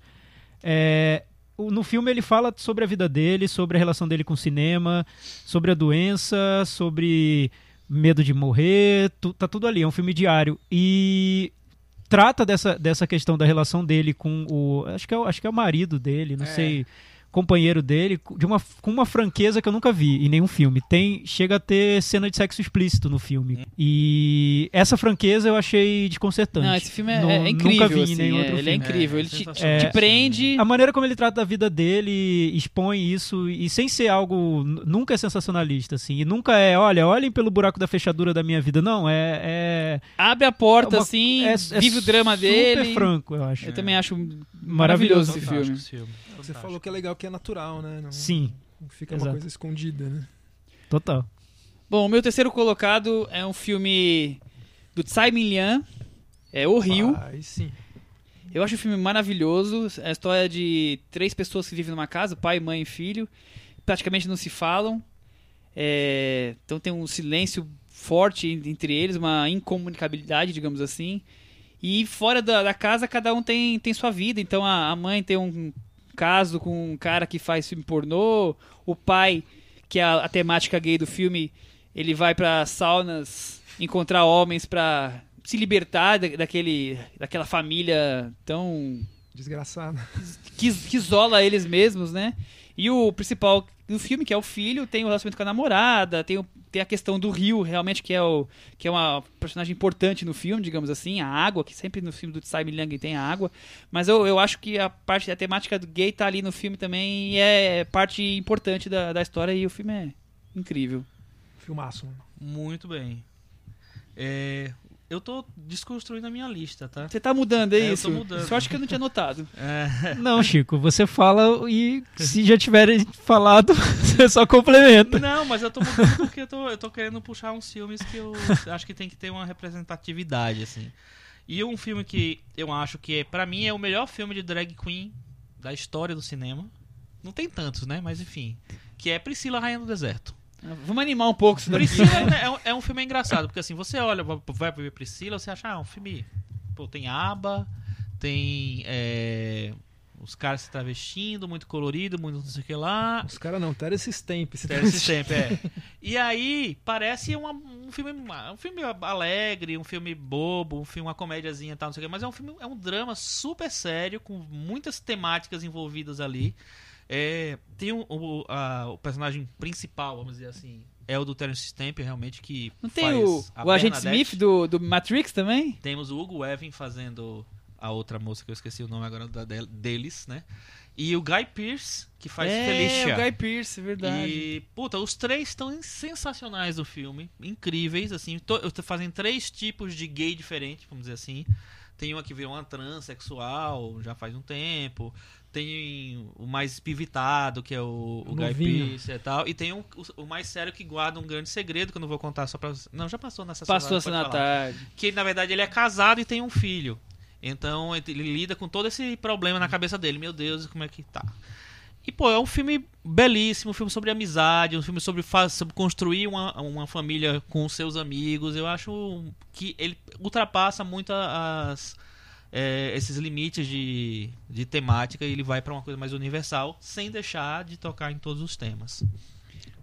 É, no filme ele fala sobre a vida dele, sobre a relação dele com o cinema, sobre a doença, sobre medo de morrer, tu- tá tudo ali, é um filme diário. E trata dessa, dessa questão da relação dele com o. Acho que é, o- acho que é o marido dele, não É. sei. Companheiro dele, de uma, com uma franqueza que eu nunca vi em nenhum filme. Tem, chega a ter cena de sexo explícito no filme. E essa franqueza eu achei desconcertante. Não, esse filme é, Nu- é incrível. Nunca vi assim, em nenhum é, outro ele é filme. incrível. É, ele te, te É. prende. A maneira como ele trata da vida dele expõe isso e sem ser algo nunca é sensacionalista assim e nunca é olha olhem pelo buraco da fechadura da minha vida não é é, Abre a porta uma- assim, é- é vive o drama super dele. franco eu acho Eu também acho Maravilhoso maravilhoso esse filme. Filme. Você Fantástico. falou que é legal que é natural, né? Não, sim não fica Exato. uma coisa escondida, né? total Bom, o meu terceiro colocado é um filme do Tsai Ming-lian, é O Rio. Aí sim. Eu acho o filme maravilhoso. É a história de três pessoas que vivem numa casa, pai, mãe e filho. Praticamente não se falam. É, então tem um silêncio forte en- entre eles, uma incomunicabilidade, digamos assim. E fora da, da casa, cada um tem, tem sua vida. Então a, a mãe tem um caso com um cara que faz filme pornô. O pai, que é a, a temática gay do filme, ele vai pra saunas encontrar homens pra se libertar da- daquele, daquela família tão Desgraçado. que, que isola eles mesmos, né? E o principal do filme, que é o filho, tem o relacionamento com a namorada, tem, o- tem a questão do rio, realmente, que é, o, que é uma personagem importante no filme, digamos assim, a água, que sempre no filme do Tsai Ming tem a água. Mas eu, eu acho que a parte, a temática do gay tá ali no filme também e é parte importante da, da história e o filme é incrível. Filmaço. Muito bem. É, eu tô desconstruindo a minha lista, tá? Você tá mudando, é, É, eu isso? tô mudando. Sorte que eu não tinha notado. É, não Chico você fala e se já tiverem falado você só complementa não, mas eu tô mudando porque eu tô, eu tô querendo puxar uns filmes que eu acho que tem que ter uma representatividade, assim. E um filme que eu acho que, é, pra mim, é o melhor filme de drag queen da história do cinema. Não tem tantos, né? Mas enfim. Que é Priscila Rainha do Deserto. Vamos animar um pouco isso daqui. Priscila é, um, é um filme engraçado, porque assim, você olha, vai- ver Priscila, você acha, ah, um filme. Pô, tem aba, tem. é, os caras se travestindo, muito colorido, muito não sei o que lá. Os caras não, Terence Stamp. Terence Stamp, é. E aí, parece uma- um filme um filme alegre, um filme bobo, um filme, uma comédiazinha e tal, não sei o que, mas é um filme, é um drama super sério, com muitas temáticas envolvidas ali. É, tem o, o, a- o personagem principal, vamos dizer assim, é o do Terence Stamp, realmente, que Não tem faz o, o Agente. Smith do, do Matrix também? Temos o Hugo Weaving fazendo a outra moça que eu esqueci o nome agora da del- deles, né? E o Guy Pearce, que faz é, Felicia. o Guy Pearce, é verdade. E, puta, os três estão sensacionais do filme. Incríveis, assim. To, fazem três tipos de gay diferentes, vamos dizer assim. Tem uma que virou uma transexual já faz um tempo. Tem o mais pivitado, que é o, o Guy. Pearce e tal. E tem um- o, o mais sério que guarda um grande segredo, que eu não vou contar só pra você. Não, já passou nessa Passou essa na tarde. Que na verdade ele é casado e tem um filho. Então ele lida com todo esse problema na cabeça dele. Meu Deus, como é que tá? E, pô, é um filme belíssimo, um filme sobre amizade, um filme sobre, sobre construir uma, uma família com seus amigos. Eu acho que ele ultrapassa muito as, é, esses limites de, de temática e ele vai pra uma coisa mais universal, sem deixar de tocar em todos os temas.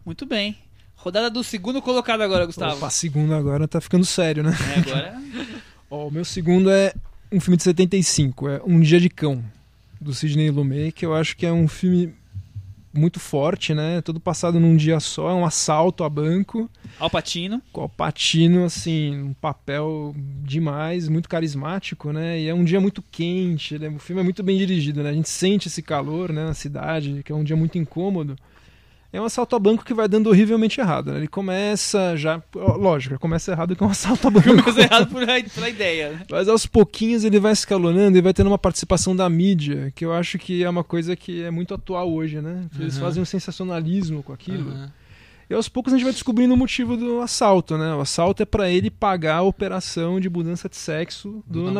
Muito bem. Rodada do segundo colocado agora, Gustavo. Opa, segundo agora tá ficando sério, né? É, agora. Ó, o meu segundo é um filme de 75, é Um Dia de Cão, do Sidney Lumet, que eu acho que é um filme muito forte, né? Todo passado num dia só, é um assalto a banco, Alpatino. com o Patino, assim, um papel demais, muito carismático, né? E é um dia muito quente, né? o filme é muito bem dirigido, né? A gente sente esse calor, né, na cidade, que é um dia muito incômodo. É um assalto a banco que vai dando horrivelmente errado, né? Ele começa já, lógico, começa errado que é um assalto a banco. Coisa errada por, pela ideia. né? Mas aos pouquinhos ele vai escalonando e vai tendo uma participação da mídia, que eu acho que é uma coisa que é muito atual hoje, né? Eles Uhum. fazem um sensacionalismo com aquilo. Aham. E aos poucos a gente vai descobrindo o motivo do assalto, né? O assalto é pra ele pagar a operação de mudança de sexo do, Do namorado.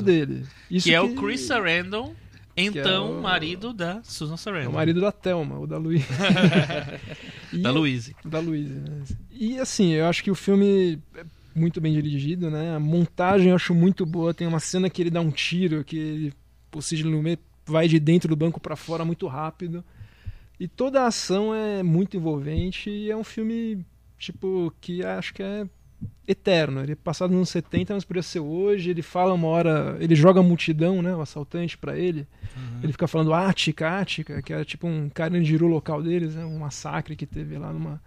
namorado. dele. Isso Que é o Chris Sarandon, então o- marido da Susan É Sarandon. o marido da Thelma, ou da Luísa. E- Da Louise. da Luísa. né? E assim, eu acho que o filme é muito bem dirigido, né? A montagem eu acho muito boa. Tem uma cena que ele dá um tiro, que ele, o Sidney Lumet vai de dentro do banco pra fora muito rápido. E toda a ação é muito envolvente e é um filme, tipo, que acho que é eterno. Ele é passado nos anos 70, mas poderia ser hoje. Ele fala uma hora, ele joga a multidão, né? O assaltante pra ele. Ele fica falando Ática, Ática, que era tipo um carandiru local deles, né? um massacre que teve lá numa.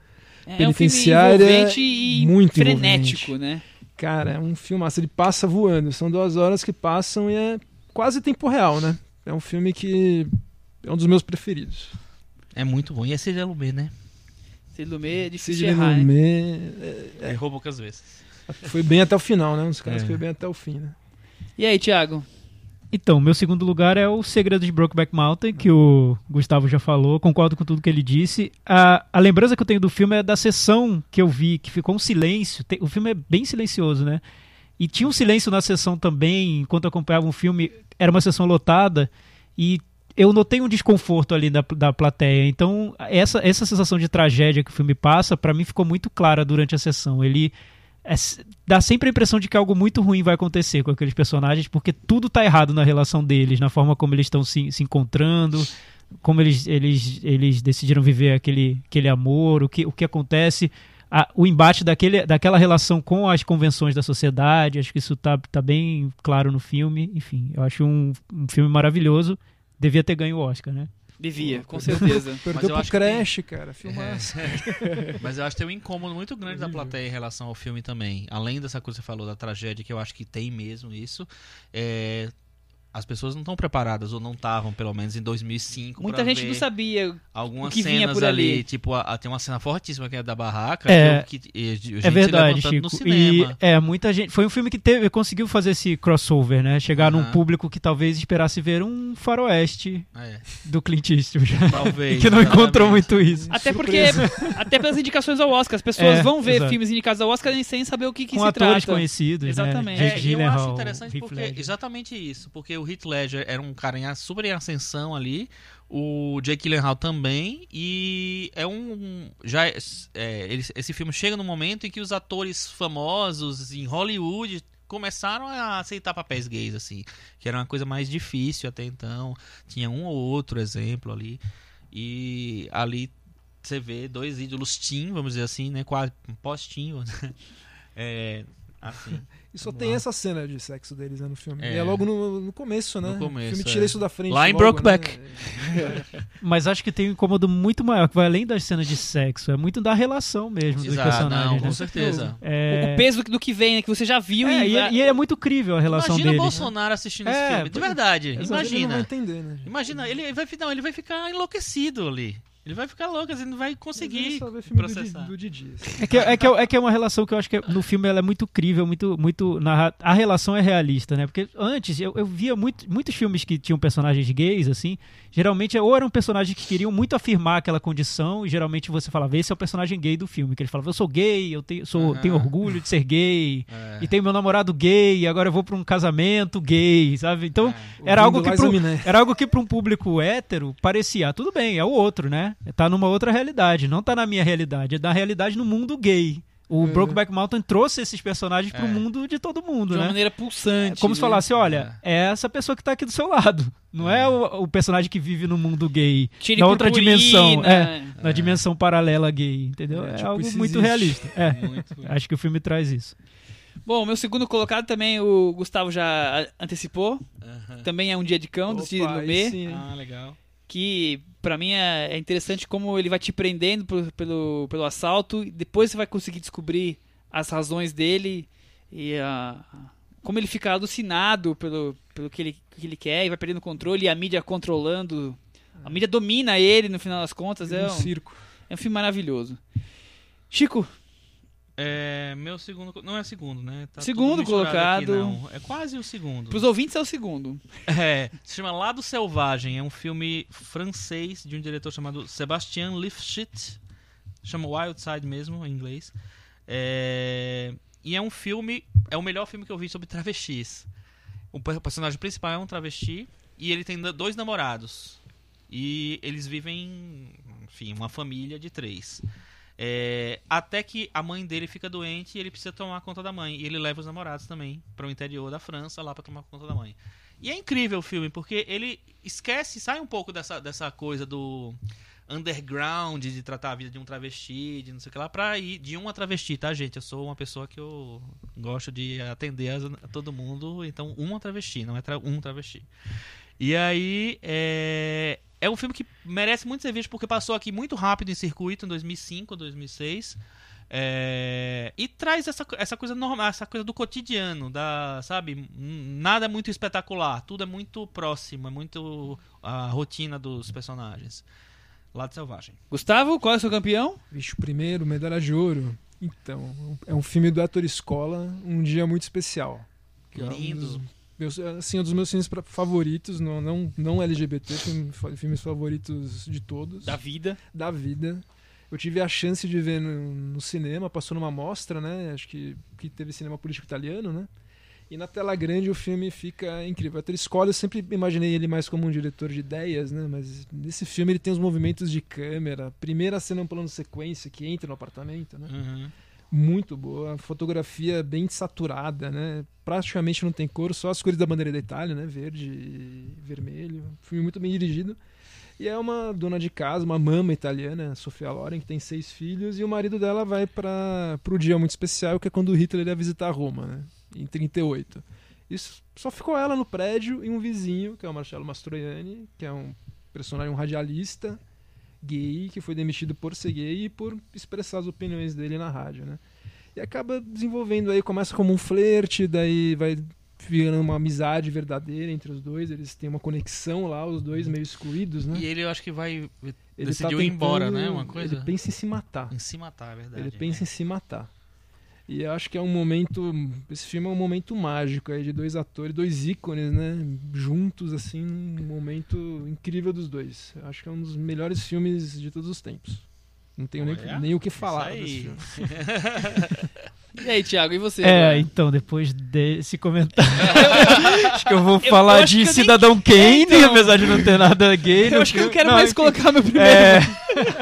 É um filme Penitenciária, envolvente e muito frenético, né? Cara, é um filmaço. Ele passa voando. São duas horas que passam e é quase tempo real, né? É um filme que é um dos meus preferidos. É muito bom. E é Cid Lumet, né? Cid Lumet é difícil de Sidney errar, hein? Lumet Errou poucas vezes. foi bem até o final, né? Um dos caras É. que foi bem até o fim, né? E aí, Thiago? Então, meu segundo lugar é o Segredo de Brokeback Mountain, que o Gustavo já falou, concordo com tudo que ele disse. A, a lembrança que eu tenho do filme é da sessão que eu vi, que ficou um silêncio. O filme é bem silencioso, né? E tinha um silêncio na sessão também, enquanto acompanhava um filme, era uma sessão lotada, e eu notei um desconforto ali da, da plateia. Então, essa, essa sensação de tragédia que o filme passa, pra mim ficou muito clara durante a sessão. Ele é dá sempre a impressão de que algo muito ruim vai acontecer com aqueles personagens, porque tudo tá errado na relação deles, na forma como eles estão se, se encontrando, como eles, eles, eles decidiram viver aquele, aquele amor, o que, o que acontece, a- o embate daquele, daquela relação com as convenções da sociedade, acho que isso tá, tá bem claro no filme. Enfim, eu acho um, um filme maravilhoso. Devia ter ganho o Oscar, né? Devia, com certeza. Perdeu eu pro acho que tem- cara. Filmaço. Mas eu acho que tem um incômodo muito grande da plateia em relação ao filme também. Além dessa coisa que você falou da tragédia, que eu acho que tem mesmo isso. é, As pessoas não estão preparadas, ou não estavam, pelo menos, em 2005. Muita pra gente ver não sabia. Algumas o que vinha cenas por ali. ali, tipo, a- a- tem uma cena fortíssima que é da barraca, É. que, eu- que e- É verdade, Chico. E cinema. é, muita gente. Foi um filme que teve, conseguiu fazer esse crossover, né? Chegar num Aham. público que talvez esperasse ver um faroeste É, do Clint Eastwood. talvez. que não encontrou muito isso. Até porque, até pelas indicações ao Oscar, as pessoas É, vão ver exato. filmes indicados ao Oscar sem saber o que, que Com se atores trata. conhecidos, Exatamente. né? É, eu acho interessante porque exatamente isso, porque o Heath Ledger era um cara em, super em ascensão ali, o Jake Gyllenhaal também, e é um já é, ele- esse filme chega no momento em que os atores famosos em Hollywood começaram a aceitar papéis gays assim, que era uma coisa mais difícil até então, tinha um ou outro exemplo ali, e ali você vê dois ídolos teen, vamos dizer assim, né, quase pós-teen, é, assim. E só tem essa cena de sexo deles né, no filme. É. E é logo no, no começo, né? No começo, o filme é. tira isso da frente. Lá em Brokeback. né? Mas acho que tem um incômodo muito maior, que vai além das cenas de sexo. É muito da relação mesmo dos Exato, personagens. não, né? com certeza. É... O peso do que vem, né? Que você já viu É, e, e, e é muito crível a relação Imagina o deles. Bolsonaro assistindo É, esse filme. De verdade. Mas Ele não vai Imagina. entender, né? Imagina, ele vai, não, ele vai ficar enlouquecido ali. Ele vai ficar louco, assim, ele não vai conseguir ele só vê filme do processar. Di- do Didi. assim. É que, é, que, é que é uma relação que eu acho que no filme ela é muito crível, muito. muito narra... A relação é realista, né? Porque antes eu, eu via muito, muitos filmes que tinham personagens gays, assim. Geralmente ou eram personagens que queriam muito afirmar aquela condição, e geralmente você falava, esse é o personagem gay do filme. Que ele falava, eu sou gay, eu tenho, sou, Aham. tenho orgulho de ser gay, É. e tenho meu namorado gay, agora eu vou pra um casamento gay, sabe? Então. Era Ouvindo algo pro, Minnelli. era algo que para um público hétero parecia, ah, tudo bem, é o outro, né? Tá numa outra realidade, não tá na minha realidade, é da realidade no mundo gay. O É. Brokeback Mountain trouxe esses personagens pro É. mundo de todo mundo, de uma né? maneira pulsante. Como se né? falasse, olha, é essa pessoa que tá aqui do seu lado. Não é, o, o personagem que vive no mundo gay, Tire na outra dimensão, é, na dimensão paralela gay, entendeu? É, É, tipo, algo muito existe. realista. É, Muito. acho que o filme traz isso. Bom, meu segundo colocado também o Gustavo já antecipou. Também é um dia de cão do Cid Opa, Lumet. Ah, legal. que pra mim é, é interessante como ele vai te prendendo pro- pelo, pelo assalto e depois você vai conseguir descobrir as razões dele e a, como ele fica alucinado pelo, pelo que, ele, que ele quer e vai perdendo controle e a mídia controlando. A mídia domina ele no final das contas. É Um um, circo. é um filme maravilhoso. Chico, É, meu segundo. Não é segundo, né? Tá Segundo misturado aqui, colocado. não. É quase o segundo. pros ouvintes é o segundo. É, se chama Lado Selvagem. É um filme francês de um diretor chamado Sébastien Lifshitz. Chama Wild Side mesmo, em inglês. É, e é um filme. É o melhor filme que eu vi sobre travestis. O per- personagem principal é um travesti e ele tem dois namorados. E eles vivem, enfim, uma família de três. É, até que a mãe dele fica doente e ele precisa tomar conta da mãe. E ele leva os namorados também para o interior da França lá para tomar conta da mãe. E é incrível o filme, porque ele esquece, sai um pouco dessa, dessa coisa do underground, de tratar a vida de um travesti, de não sei o que lá, pra ir de uma travesti, tá, gente? Eu sou uma pessoa que eu gosto de atender a todo mundo, então uma travesti, não é tra- um travesti. E aí, é... é um filme que merece muito ser visto porque passou aqui muito rápido em circuito, em 2005, 2006. É, e traz essa, essa coisa normal, essa coisa do cotidiano, da, sabe? Nada muito espetacular, tudo é muito próximo, é muito a rotina dos personagens. Lado Selvagem. Gustavo, qual é o seu campeão? Vixe, o primeiro, Medalha de Ouro. Então, é um filme do Ator Escola, um dia muito especial. Que é um Lindo. dos meus, assim, um dos meus filmes favoritos, não, não, não LGBT, filme- filmes favoritos de todos. Da vida. da vida. Eu tive a chance de ver no, no cinema, passou numa mostra, né? Acho que, que teve cinema político italiano, né? E na tela grande o filme fica incrível. Até escola, eu sempre imaginei ele mais como um diretor de ideias, né? Mas nesse filme ele tem os movimentos de câmera, primeira cena um plano sequência que entra no apartamento, né? Uhum. Muito boa, fotografia bem saturada, né? Praticamente não tem cor, só as cores da bandeira da Itália, né? Verde e vermelho. Filme muito bem dirigido. E é uma dona de casa, uma mama italiana, Sofia Loren, que tem seis filhos, e o marido dela vai para o dia muito especial, que é quando Hitler ia visitar Roma, né? Em 38. Isso só ficou ela no prédio e um vizinho, que é o Marcello Mastroianni, que é um personagem, um radialista gay, que foi demitido por ser gay e por expressar as opiniões dele na rádio, né? E acaba desenvolvendo aí, começa como um flerte, daí vai virando uma amizade verdadeira entre os dois, eles têm uma conexão lá, os dois meio excluídos, né? E ele eu acho que vai Ele decidiu tá ir embora, tentando- né? Uma coisa. Ele pensa em se matar. Em se matar, é verdade. Ele pensa em se matar. E eu acho que é um momento. Esse filme é um momento mágico aí de dois atores, dois ícones, né? Juntos, assim, um momento incrível dos dois. Eu acho que é um dos melhores filmes de todos os tempos. Não tenho nem, Olha, nem o que falar desse filme. E aí, Thiago, e você? É, agora? então, depois desse comentário. acho que eu vou falar de eu nem- Cidadão Kane, então. apesar de não ter nada gay. Eu acho que eu não quero mais enfim. colocar meu primeiro. É...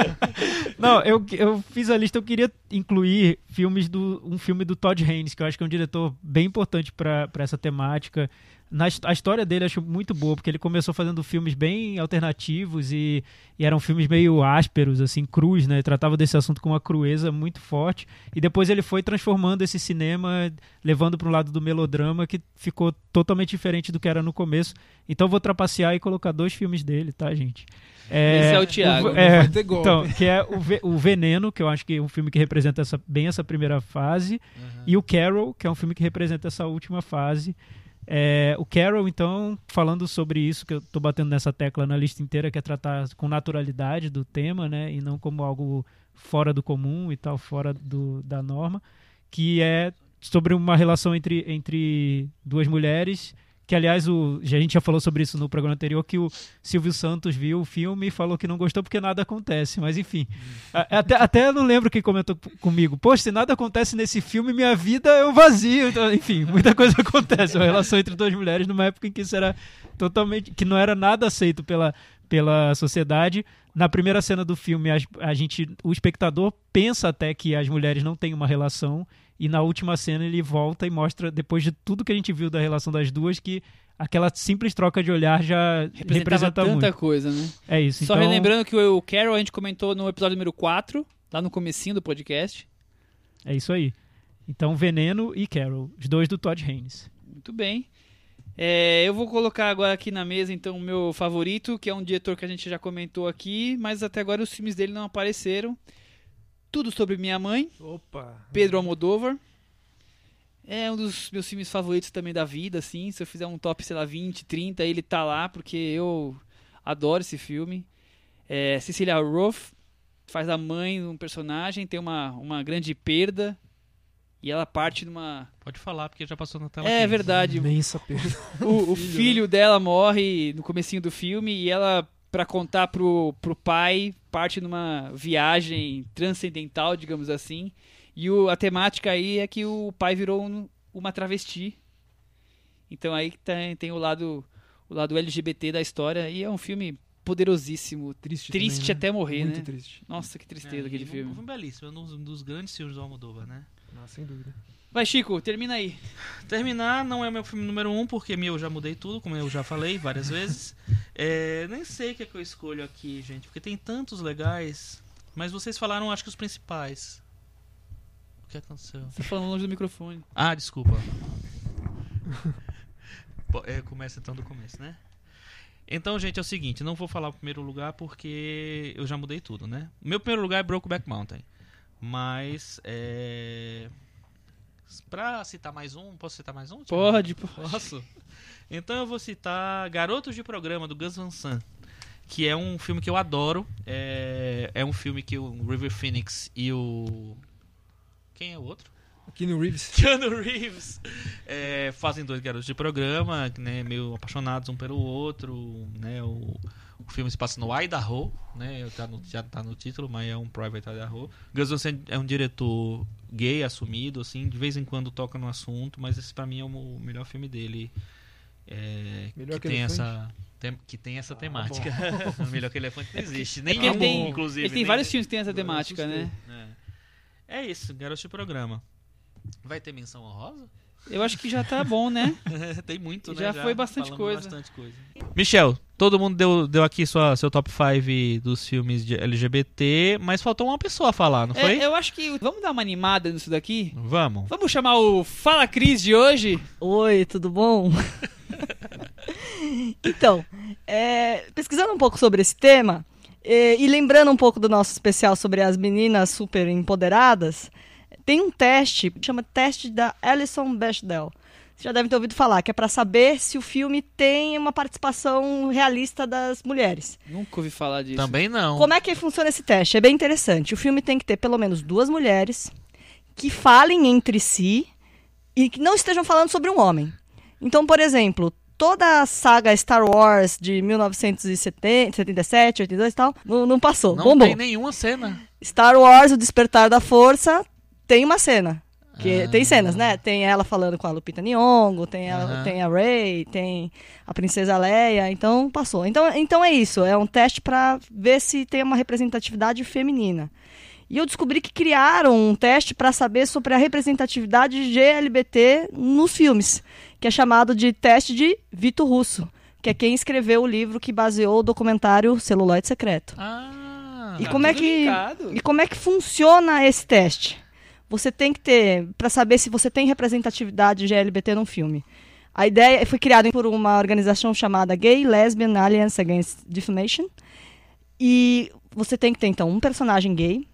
não, eu, eu fiz a lista, eu queria incluir filmes do um filme do Todd Haynes, que eu acho que é um diretor bem importante para essa temática. Na, a história dele acho muito boa, porque ele começou fazendo filmes bem alternativos e, e eram filmes meio ásperos, assim, crus, né? Tratava desse assunto com uma crueza muito forte. E depois ele foi transformando esse cinema, levando para um lado do melodrama, que ficou totalmente diferente do que era no começo. Então eu vou trapacear e colocar dois filmes dele, tá, gente? Esse é o Thiago. Não é, vai ter golpe. então, que é o, Ve- o Veneno, que eu acho que é um filme que representa essa- bem essa primeira fase, Uhum. e o Carol, que é um filme que representa essa última fase. É, o Carol, então, falando sobre isso, que eu tô batendo nessa tecla na lista inteira, que é tratar com naturalidade do tema, né, e não como algo fora do comum e tal, fora do, da norma, que é sobre uma relação entre, entre duas mulheres, que aliás o, a gente já falou sobre isso no programa anterior, que o Silvio Santos viu o filme e falou que não gostou porque nada acontece, mas enfim. A- Até, até não lembro quem comentou comigo. Poxa, se nada acontece nesse filme, minha vida é um vazio. Então, enfim, muita coisa acontece. Uma relação entre duas mulheres numa época em que isso era totalmente. que não era nada aceito pela, pela sociedade. Na primeira cena do filme, as- a, gente, o espectador pensa até que as mulheres não têm uma relação. E na última cena ele volta e mostra, depois de tudo que a gente viu da relação das duas, que aquela simples troca de olhar já Representava representa tanta muito. coisa, né? É isso. Só então, relembrando que o Carol a gente comentou no episódio número 4, lá no comecinho do podcast. É isso aí. Então, Veneno e Carol, os dois do Todd Haynes. Muito bem. É, eu vou colocar agora aqui na mesa, então, o meu favorito, que é um diretor que a gente já comentou aqui, mas até agora os filmes dele não apareceram. Tudo sobre Minha Mãe, Opa! Pedro Almodóvar. É um dos meus filmes favoritos também da vida, assim. Se eu fizer um top, sei lá, 20, 30, ele tá lá, porque eu adoro esse filme. É, Cecilia Roth faz a mãe de um personagem, tem uma, uma grande perda. E ela parte numa. Pode falar, porque já passou na tela. É verdade. Imensa perda. O, o filho, filho dela morre no comecinho do filme e ela, pra contar pro, pro pai, parte numa viagem transcendental, digamos assim. E o, a temática aí é que o pai virou um- uma travesti. Então aí tem, tem o lado o lado LGBT da história e é um filme poderosíssimo, Triste triste também, né? até morrer, Muito né? triste. Nossa, que tristeza É, aquele um- filme. Um filme belíssimo, é um dos, um dos grandes filmes do Almodóvar, né? Não, sem dúvida. Vai, Chico, termina aí. Terminar não é meu filme número um, porque meu eu já mudei tudo, como eu já falei várias vezes. É, nem sei o que é que eu escolho aqui, gente, porque tem tantos legais. Mas vocês falaram, acho que os principais. O que aconteceu? Você tá falando longe do microfone. Ah, desculpa. É, começa então do começo, né? Então, gente, é o seguinte, não vou falar o primeiro lugar porque eu já mudei tudo, né? Meu primeiro lugar é Brokeback Mountain. Mas, é... Pra citar mais um, posso citar mais um? Pode, pô. Posso? Então eu vou citar Garotos de Programa, do Gus Van Sant. Que é um filme que eu adoro. É, é um filme que o River Phoenix e o... Quem é o outro? No Reeves. Keanu Reeves é, fazem dois garotos de programa, né, meio apaixonados um pelo outro, né, o, o filme se passa no Idaho, né, tá no, já tá no título, mas é um Private Idaho. Gus Van Sant é um diretor gay assumido, assim, de vez em quando toca no assunto, mas esse pra mim é o melhor filme dele, é, Melhor que que tem Elefante? essa tem- que tem essa temática. bom. melhor que elefante não existe, É nem ele tem, inclusive. ele tem nem- vários filmes que tem essa temática, né? É. É isso, garoto de programa. Vai ter menção honrosa? Eu acho que já tá bom, né? Tem muito, né? Já foi bastante coisa. bastante coisa. Michel, todo mundo deu, deu aqui sua, seu top 5 dos filmes de LGBT, mas faltou uma pessoa a falar, não foi? É, eu acho que. Vamos dar uma animada nisso daqui? Vamos. Vamos chamar o Fala Cris de hoje? Oi, tudo bom? então, é, pesquisando um pouco sobre esse tema é, e lembrando um pouco do nosso especial sobre as meninas super empoderadas, tem um teste que chama teste da Alison Bechdel. Vocês já devem ter ouvido falar, que é para saber se o filme tem uma participação realista das mulheres. Nunca ouvi falar disso. Também não. Como é que funciona esse teste? É bem interessante. O filme tem que ter pelo menos duas mulheres que falem entre si e que não estejam falando sobre um homem. Então, por exemplo, toda a saga Star Wars de 1977, 82 e tal, não, não passou. Não bombou. tem nenhuma cena. Star Wars, O Despertar da Força, tem uma cena. Que Ah. Tem cenas, né? Tem ela falando com a Lupita Nyong'o, tem, ela, tem a Rey, tem a Princesa Leia, então passou. Então, então é isso, é um teste pra ver se tem uma representatividade feminina. E eu descobri que criaram um teste pra saber sobre a representatividade GLBT nos filmes, que é chamado de teste de Vito Russo, que é quem escreveu o livro que baseou o documentário Celuloide Secreto. Ah. E como é que e como é que funciona esse teste? Você tem que ter para saber se você tem representatividade GLBT num filme. A ideia foi criada por uma organização chamada Gay Lesbian Alliance Against Defamation. E você tem que ter então um personagem gay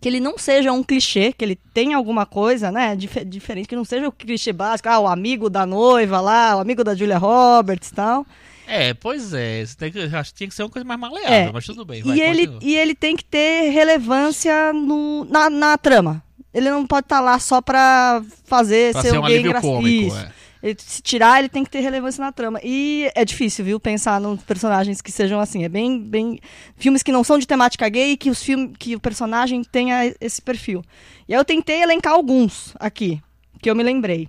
que ele não seja um clichê, que ele tenha alguma coisa, né, dif- diferente, que não seja o clichê básico, ah, o amigo da noiva lá, o amigo da Julia Roberts e tal. É, pois é. Você tem que, acho que tinha que ser uma coisa mais maleável, É, mas tudo bem. Vai, e, ele, e ele tem que ter relevância no, na, na trama. Ele não pode estar lá só pra fazer Pra ser, ser um gay engraçado. é. Ele, se tirar, ele tem que ter relevância na trama. E é difícil, viu, pensar nos personagens que sejam assim. É bem, bem. Filmes que não são de temática gay e que, os film, que o personagem tenha esse perfil. E aí eu tentei elencar alguns aqui, que eu me lembrei.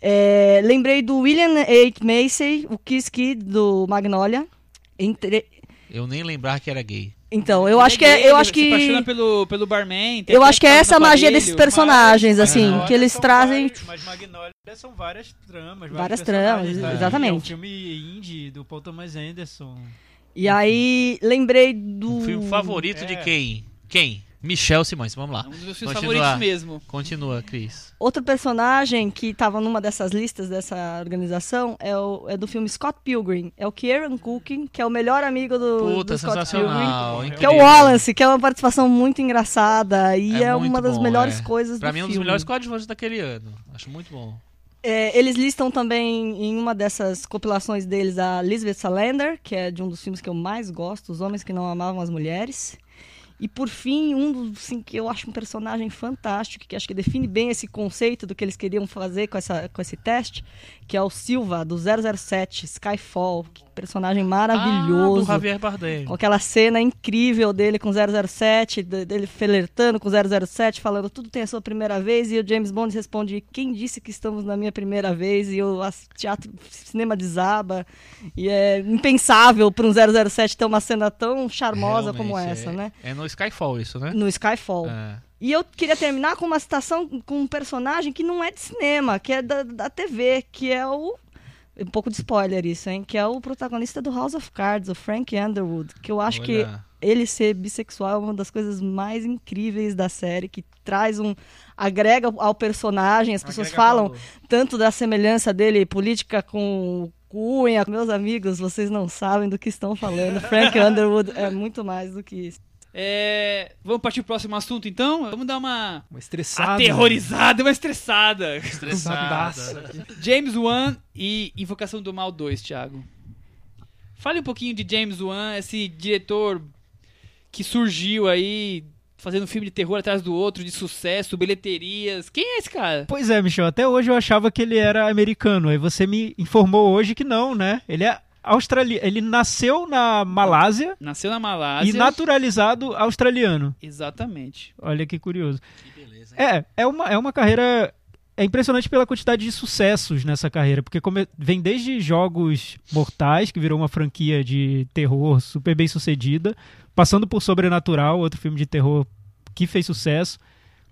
É, lembrei do William H. Macy, o Kiss Kid do Magnolia. Entre- Eu nem lembrava que era gay. Então, eu acho que é, eu acho Se que apaixona pelo, pelo barman. tem eu acho que é essa a magia aparelho. desses personagens, assim, Magnolia que eles trazem. vários- mas Magnolia são várias tramas. Várias tramas, né? exatamente. É um filme indie do Paul Thomas Anderson. E aí, lembrei do. O filme favorito de é. quem? Quem? Michel Simões, vamos lá. É um dos meus filmes Continua. favoritos mesmo. Continua, Cris. Outro personagem que estava numa dessas listas dessa organização é, o, é do filme Scott Pilgrim. É o Kieran Culkin, que é o melhor amigo do, Puta, do Scott Pilgrim. sensacional. Que Que é o. Wallace, que é uma participação muito engraçada e É é, uma das bom, melhores é. coisas Pra do mim, é um filme. dos melhores coadjuvantes daquele ano. Acho muito bom. É, eles listam também em uma dessas compilações deles a Lisbeth Salander, que é de um dos filmes que eu mais gosto, Os Homens que Não Amavam as Mulheres. E por fim, um dos assim, que eu acho um personagem fantástico, que acho que define bem esse conceito do que eles queriam fazer com, essa, com esse teste, que é o Silva, do 007, Skyfall. Que personagem Ah, maravilhoso. do Javier Bardem. Com aquela cena incrível dele com 007, de- dele flertando com 007, falando tudo tem a sua primeira vez, e o James Bond responde, quem disse que estamos na minha primeira vez? E o teatro, cinema desaba, e é impensável para um 007 ter uma cena tão charmosa como Realmente, essa, é, né? É no Skyfall isso, né? No Skyfall. É. E eu queria terminar com uma citação com um personagem que não é de cinema, que é da, da TV, que é o. Um pouco de spoiler isso, hein? Que é o protagonista do House of Cards, o Frank Underwood. Que eu acho que Olha. ele ser bissexual é uma das coisas mais incríveis da série, que traz um. agrega ao personagem. As pessoas Agrega falam valor. tanto da semelhança dele política com, Cunha, meus amigos, vocês não sabem do que estão falando. Frank Underwood é muito mais do que isso. É, vamos partir pro próximo assunto, então? Vamos dar uma Uma estressada. aterrorizada, uma estressada. Estressadaça. James Wan e Invocação do Mal 2, Thiago. Fale um pouquinho de James Wan, esse diretor que surgiu aí fazendo um filme de terror atrás do outro, de sucesso, bilheterias. Quem é esse cara? Pois é, Michel, até hoje eu achava que ele era americano. Aí você me informou hoje que não, né? Ele é australiano. Ele nasceu na Malásia Nasceu na Malásia. e naturalizado australiano. Exatamente. Olha que curioso. Que beleza, hein? É, é uma, é uma carreira. É impressionante pela quantidade de sucessos nessa carreira, porque come- vem desde jogos mortais, que virou uma franquia de terror super bem sucedida, passando por Sobrenatural, outro filme de terror que fez sucesso.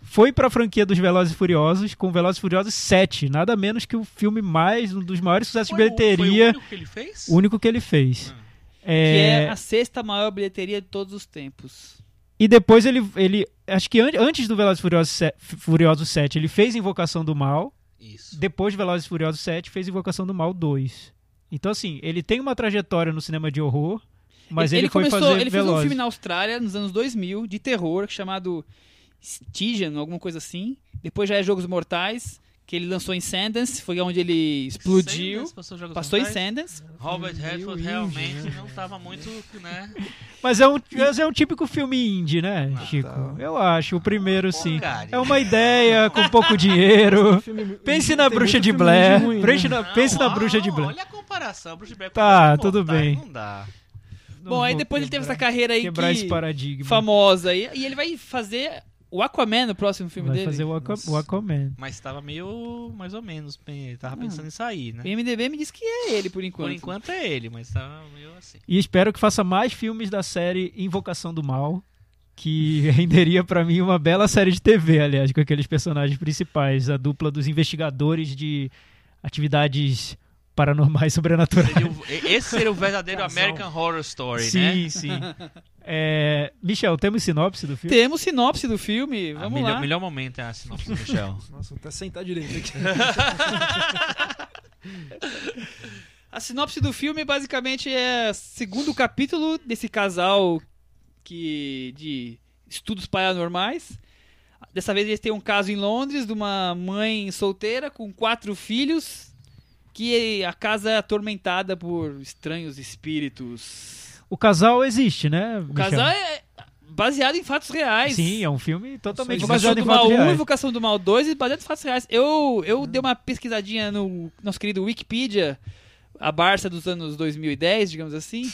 Foi pra franquia dos Velozes e Furiosos, com Velozes e Furiosos 7, nada menos que o filme mais, um dos maiores sucessos Foi de o- Foi o bilheteria, único que ele fez? o único que ele fez. Que é É, a sexta maior bilheteria de todos os tempos. E depois ele, ele acho que an- antes do Velozes e Furiosos, se- Furiosos 7, ele fez Invocação do Mal, Isso. depois de Velozes e Furiosos 7, fez Invocação do Mal 2. Então, assim, ele tem uma trajetória no cinema de horror, mas ele, foi começou, fazer ele fez um filme na Austrália nos anos 2000 de terror chamado Stygian, alguma coisa assim. Depois já é Jogos Mortais, que ele lançou em Sundance, foi onde ele explodiu. Sanders passou jogos Passou em? Sundance. Robert Redford realmente né? não tava muito, né? Mas é um, mas é um típico filme indie, né, Chico? tá. Eu acho, o primeiro sim. Porcaria. É uma ideia com pouco dinheiro. Filme- Pense na Bruxa de Blair. ruim, né? Pense na, Não, pense na Bruxa de Blair. Olha a comparação, Bruxa de Blair. Tá, tudo Mortais, bem. Não dá. Não Bom, aí depois ele teve essa quebrar- carreira aí Quebrar esse que paradigma. famosa aí. E ele vai fazer o Aquaman no próximo filme Vai dele. fazer o, Aqua, o Aquaman. Mas tava meio, mais ou menos, tava Ah. pensando em sair, né? O IMDB me diz que é ele por enquanto. Por enquanto é ele, mas tava meio assim. E espero que faça mais filmes da série Invocação do Mal, que renderia pra mim uma bela série de TV, aliás, com aqueles personagens principais, a dupla dos investigadores de atividades paranormais sobrenaturais. Seria o- esse seria o verdadeiro. American Horror Story, sim, né? sim. É, Michel, temos sinopse do filme? Temos sinopse do filme. Ah, Vamos melhor, lá. melhor momento é a sinopse do Michel. Nossa, vou até sentar direito aqui. A sinopse do filme basicamente é o segundo capítulo desse casal que de estudos paranormais. Dessa vez eles têm um caso em Londres de uma mãe solteira com quatro filhos que a casa é atormentada por estranhos espíritos. O casal existe, né? O casal é baseado em fatos reais. Sim, é um filme totalmente Invocação baseado em do Mal fatos 1 e reais. Invocação do Mal 2 e baseado em fatos reais. Eu, eu dei uma pesquisadinha no nosso querido Wikipedia, a Barça dos anos 2010, digamos assim.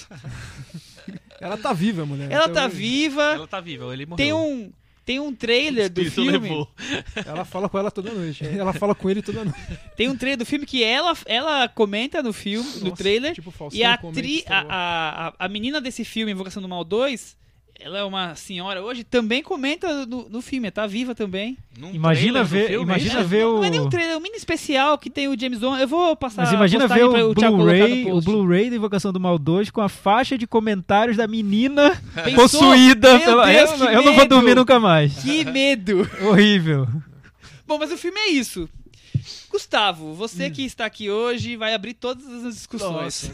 Ela tá viva, mulher. Ela Até tá hoje. viva, Ela tá viva, ele morreu. tem um, tem um trailer do filme. levou. Ela fala com ela toda noite. Ela fala com ele toda noite. Tem um trailer do filme que ela, ela comenta no filme, no Nossa, trailer. Tipo E a, tri, a, a, a menina desse filme, Invocação do Mal 2, ela é uma senhora hoje, também comenta no, no filme, tá viva também. Num Imagina ver, filme, imagina é ver o Não é nem um trailer, é um mini especial que tem o James Wan. Eu vou passar Mas imagina ver pra o Blu-ray, o. Blu-ray da Invocação do Mal 2 com a faixa de comentários da menina Pensou? possuída pela. Deus, eu, eu não vou dormir nunca mais. Que medo! Horrível. Bom, mas o filme é isso. Gustavo, Hum. você que está aqui hoje vai abrir todas as discussões. Nossa.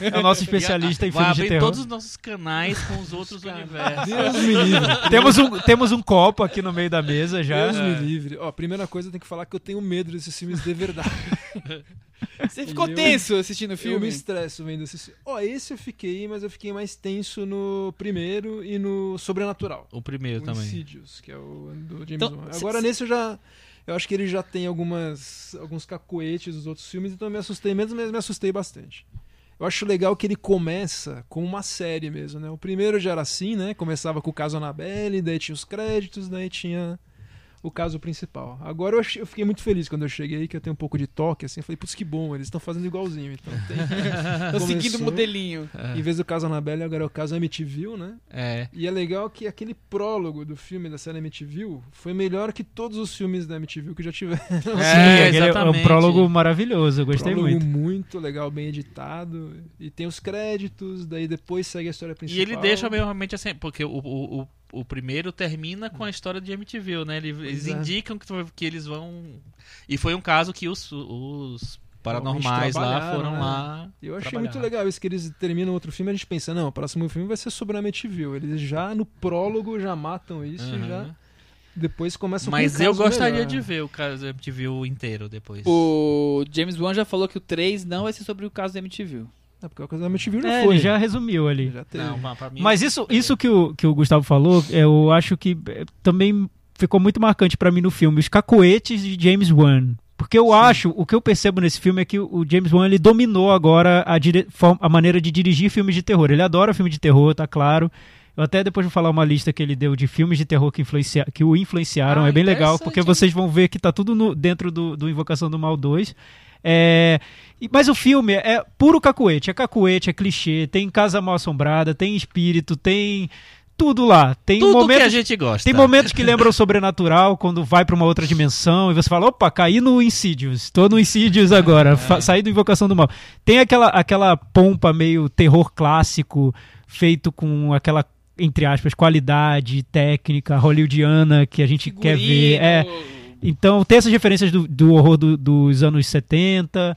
É o nosso especialista em filmes de abrir terror. todos os nossos canais com os outros universos. Deus me livre. Temos, um, temos um copo aqui no meio da mesa já. Deus me livre. Ó, primeira coisa, eu tenho que falar que eu tenho medo desses filmes de verdade. Você ficou Eu- tenso assistindo o Eu me filme? estresso vendo esses filmes. Ó, esse eu fiquei, mas eu fiquei mais tenso no primeiro e no Sobrenatural. O primeiro o também. Insidious, que é o do James Então, Agora cê- nesse eu já... Eu acho que ele já tem algumas, alguns cacoetes dos outros filmes, então eu me assustei mesmo, mas me assustei bastante. Eu acho legal que ele começa com uma série mesmo, né? O primeiro já era assim, né? Começava com o caso Annabelle, daí tinha os créditos, daí tinha o caso principal. Agora eu, achei- eu fiquei muito feliz quando eu cheguei, que eu tenho um pouco de toque, assim. Eu falei, putz, que bom, eles estão fazendo igualzinho. Então tem... Tô seguindo o modelinho. Em vez do caso Annabelle, agora é o caso Amityville, né? É. E é legal que aquele prólogo do filme da série Amityville foi melhor que todos os filmes da Amityville que já tiveram. É, Sim, aquele é um prólogo maravilhoso, eu gostei prólogo muito. muito legal, bem editado. E tem os créditos, daí depois segue a história principal. E ele deixa meio realmente assim, porque o, o, o, o primeiro termina com a história de MTV, né? Ele- Eles é. indicam que, que eles vão. E foi um caso que os, os paranormais lá foram né? lá. Eu achei trabalhar. muito legal isso que eles terminam outro filme e a gente pensa, não, o próximo filme vai ser sobre Amityville. Eles já no prólogo já matam isso e Aham. já depois começam Mas com um eu gostaria melhor. de ver o caso MTV inteiro depois. O James Wan já falou que o 3 não vai ser sobre o caso da MTV. É porque a coisa da Amityville já É, foi. ele já resumiu ali. Já teve. Não, mim- Mas isso, isso que, o, que o Gustavo falou, eu acho que eh, também ficou muito marcante pra mim no filme. Os cacoetes de James Wan. Porque eu acho, o que eu percebo nesse filme é que o James Wan ele dominou agora a, dire- a maneira de dirigir filmes de terror. Ele adora filme de terror, tá claro. Eu até depois vou falar uma lista que ele deu de filmes de terror que, influencia, que o influenciaram. Ah, é bem legal, porque vocês vão ver que tá tudo no- dentro do, do Invocação do Mal 2. É, mas o filme é puro cacuete, é cacuete, é clichê, tem casa mal assombrada, tem espírito, tem tudo lá. Tem Tudo momentos que a gente gosta. tem momentos que lembram o sobrenatural, quando vai pra uma outra dimensão e você fala, opa, caí no Insidious, tô no Insidious agora, fa- saí do Invocação do Mal. Tem aquela, aquela pompa meio terror clássico, feito com aquela, entre aspas, qualidade técnica hollywoodiana que a gente quer ver. É, então, tem essas referências do, do horror do- dos anos 70.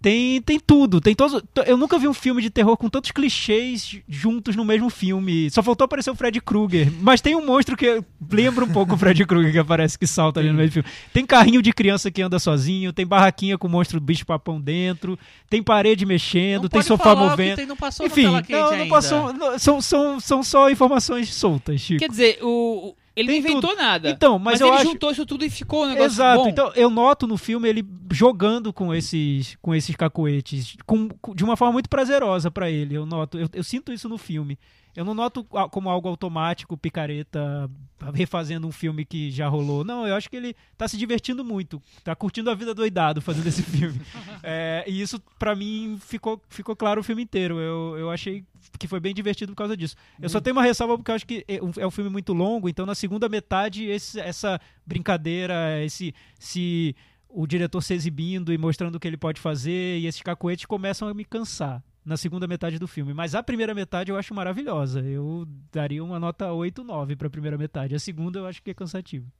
Tem, tem tudo, tem todos. Eu nunca vi um filme de terror com tantos clichês juntos no mesmo filme. Só faltou aparecer o Fred Krueger. Mas tem um monstro que lembra um pouco o Fred Krueger que aparece que salta ali no meio do filme. Tem carrinho de criança que anda sozinho, tem barraquinha com o monstro bicho papão dentro, tem parede mexendo, Não tem sofá movendo. tem, não passou Enfim, não, não passou. não, são, são, são só informações soltas, Chico. Quer dizer, o- ele Tem não inventou nada. Então, mas eu ele acho- juntou isso tudo e ficou um negócio Exato. bom. Então, eu noto no filme ele jogando com esses, com esses cacoetes com, de uma forma muito prazerosa pra ele. Eu noto, eu, eu sinto isso no filme. Eu não noto como algo automático, picareta, refazendo um filme que já rolou. Não, eu acho que ele tá se divertindo muito. Tá curtindo a vida doidado fazendo esse filme. É, e isso, pra mim, ficou, ficou claro o filme inteiro. Eu, eu achei que foi bem divertido por causa disso. Eu só tenho uma ressalva porque eu acho que é um, é um filme muito longo, então na segunda metade esse- essa brincadeira, esse se o diretor se exibindo e mostrando o que ele pode fazer e esses cacoetes começam a me cansar na segunda metade do filme. Mas a primeira metade eu acho maravilhosa. Eu daria uma nota 8, 9 pra primeira metade. A segunda eu acho que é cansativo.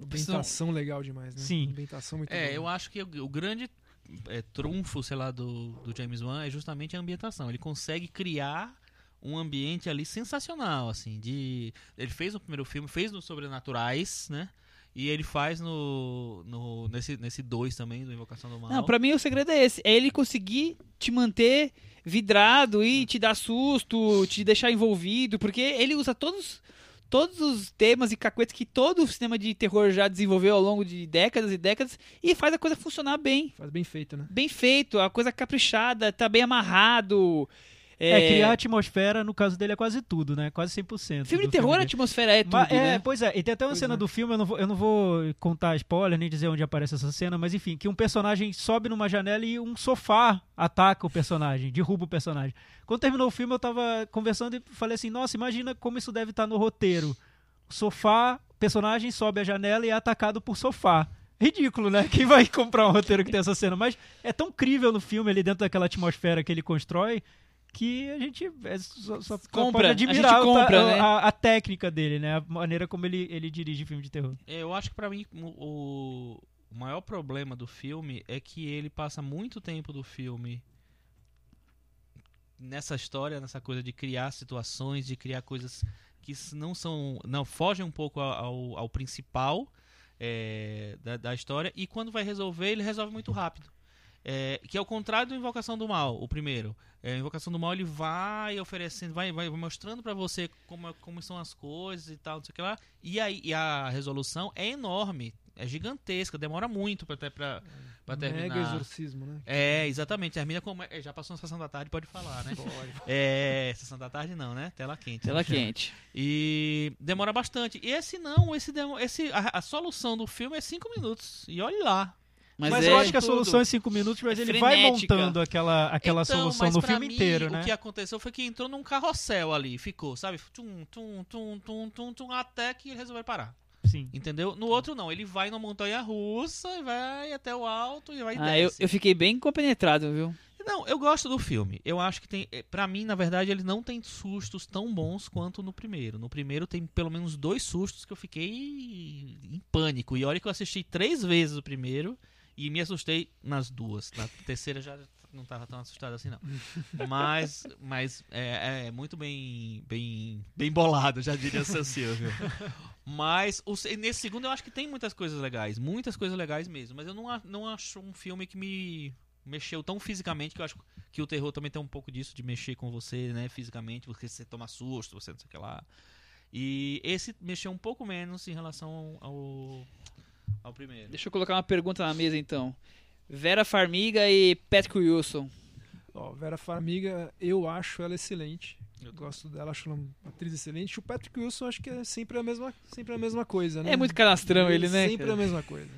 Ambientação legal demais, né? Sim. Ambientação muito É, boa. eu acho que o, o grande é, trunfo, sei lá, do, do James Wan é justamente a ambientação. Ele consegue criar um ambiente ali sensacional, assim, de... Ele fez no primeiro filme, fez nos Sobrenaturais, né? E ele faz no, no nesse nesse 2 também, do Invocação do Mal. Não, pra mim o segredo é esse. É ele conseguir te manter vidrado e te dar susto, te deixar envolvido, porque ele usa todos todos os temas e cacuetes que todo o cinema de terror já desenvolveu ao longo de décadas e décadas e faz a coisa funcionar bem. Faz bem feito, né? Bem feito, a coisa caprichada, tá bem amarrado. É, criar atmosfera, no caso dele, é quase tudo, né? Quase 100%. Filme de terror, a dele. atmosfera é tudo, Mas, é, né? pois é, e tem até uma Pois cena é. do filme, eu não, vou, eu não vou contar spoiler, nem dizer onde aparece essa cena, mas enfim, que um personagem sobe numa janela e um sofá ataca o personagem, derruba o personagem. Quando terminou o filme, eu tava conversando e falei assim, nossa, imagina como isso deve estar no roteiro. Sofá, personagem sobe a janela e é atacado por sofá. Ridículo, né? Quem vai comprar um roteiro que tem essa cena? Mas é tão crível no filme, ali dentro daquela atmosfera que ele constrói, que a gente é, só, só Compra, pode a admirar ta- compra, a, né? a- a técnica dele, né? A maneira como ele, ele dirige filme de terror. É, Eu acho que pra mim o, o maior problema do filme é que ele passa muito tempo do filme nessa história, nessa coisa de criar situações, de criar coisas que não são, não fogem um pouco ao, ao, ao principal é, da, da história e quando vai resolver ele resolve muito rápido. É, que é o contrário do Invocação do Mal, o primeiro. É, a Invocação do Mal ele vai oferecendo, vai, vai mostrando pra você como, é- como são as coisas e tal, não sei o que lá. E, aí, e a resolução é enorme, é gigantesca, demora muito pra, ter- pra, pra terminar. Mega exorcismo, né? É, exatamente. Termina como. é, Já passou na sessão da tarde, pode falar, né? É, sessão da tarde não, né? Tela quente. Tela quente. E demora bastante. E esse não, esse, demo- esse a, a solução do filme é cinco minutos. E olhe lá. Mas, Mas, é eu acho que a tudo. solução é cinco minutos, mas É ele vai frenética. montando aquela, aquela Então, solução no filme mim, inteiro, né? O que aconteceu foi que entrou num carrossel ali, ficou, sabe? Tum, tum, tum, tum, tum, tum, até que ele resolveu parar. Sim. Entendeu? No outro não, ele vai numa montanha russa e vai até o alto e vai Ah, eu, desce. eu fiquei bem compenetrado, viu? Não, eu gosto do filme. Eu acho que tem. eh, Pra mim, na verdade, ele não tem sustos tão bons quanto no primeiro. No primeiro tem pelo menos dois sustos que eu fiquei em pânico. E olha que eu assisti três vezes o primeiro E me assustei nas duas. Na terceira já não tava tão assustado assim, não. Mas, mas é, é muito bem, bem, bem bolado, já diria seu Silvio. Mas o se- nesse segundo eu acho que tem muitas coisas legais. Muitas coisas legais mesmo. Mas eu não, não acho um filme que me mexeu tão fisicamente que eu acho que o terror também tem um pouco disso de mexer com você, né, fisicamente, porque você toma susto, você não sei o que lá. E esse mexeu um pouco menos em relação ao, ao primeiro. Deixa eu colocar uma pergunta na mesa então. Vera Farmiga e Patrick Wilson. Ó, Vera Farmiga, eu acho ela excelente. Eu gosto dela, acho ela uma atriz excelente. O Patrick Wilson, acho que é sempre a mesma, sempre a mesma coisa, né? É muito canastrão ele, né? Sempre cara? a mesma coisa.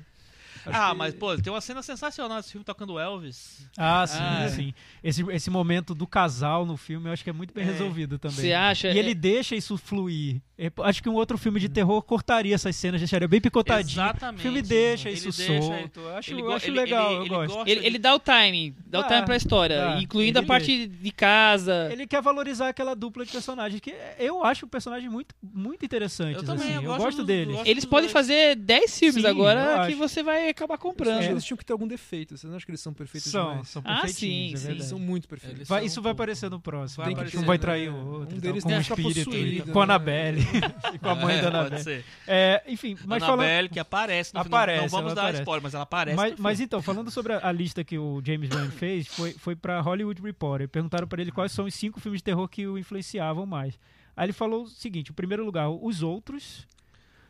Acho Ah, que- mas pô, tem uma cena sensacional desse filme tocando Elvis. Ah, sim, Ah, sim. Esse, esse momento do casal no filme eu acho que é muito bem É. resolvido também. Você acha? E ele deixa isso fluir. É, Acho que um outro filme de terror cortaria essas cenas, deixaria bem picotadinho. Exatamente. O filme deixa Ele isso deixa- solto. Eu acho, eu ele- legal, ele- eu gosto. Ele, dá o timing, dá o Dá, timing pra história, dá. incluindo a parte de casa. Ele quer valorizar aquela dupla de personagens, que eu acho o personagem muito, muito interessante. Eu também, assim. eu eu gosto gosto dos- deles. gosto Eles podem dois. fazer 10 filmes Sim, eu agora que você vai acabar Eu acho comprando. que eles tinham que ter algum defeito. Vocês não acham que eles são perfeitos São, demais? são Ah, perfeitinhos, sim, é. Eles são muito perfeitos. Vai- são isso um vai pouco- aparecer no próximo. Vai Tem que aparecer, um vai né? trair o Um outro, deles tal, tem com que ficar espírito, possuído, e- com a né? Annabelle e com a mãe É, da ser. É, enfim, mas falando, Annabelle, que aparece no final. Aparece, Não vamos dar aparece. spoiler, mas ela aparece. mas, mas então, falando sobre a, a lista que o James Wan fez, foi, foi pra Hollywood Reporter. Perguntaram pra ele quais são os cinco filmes de terror que o influenciavam mais. Aí ele falou o seguinte: o primeiro lugar, Os Outros,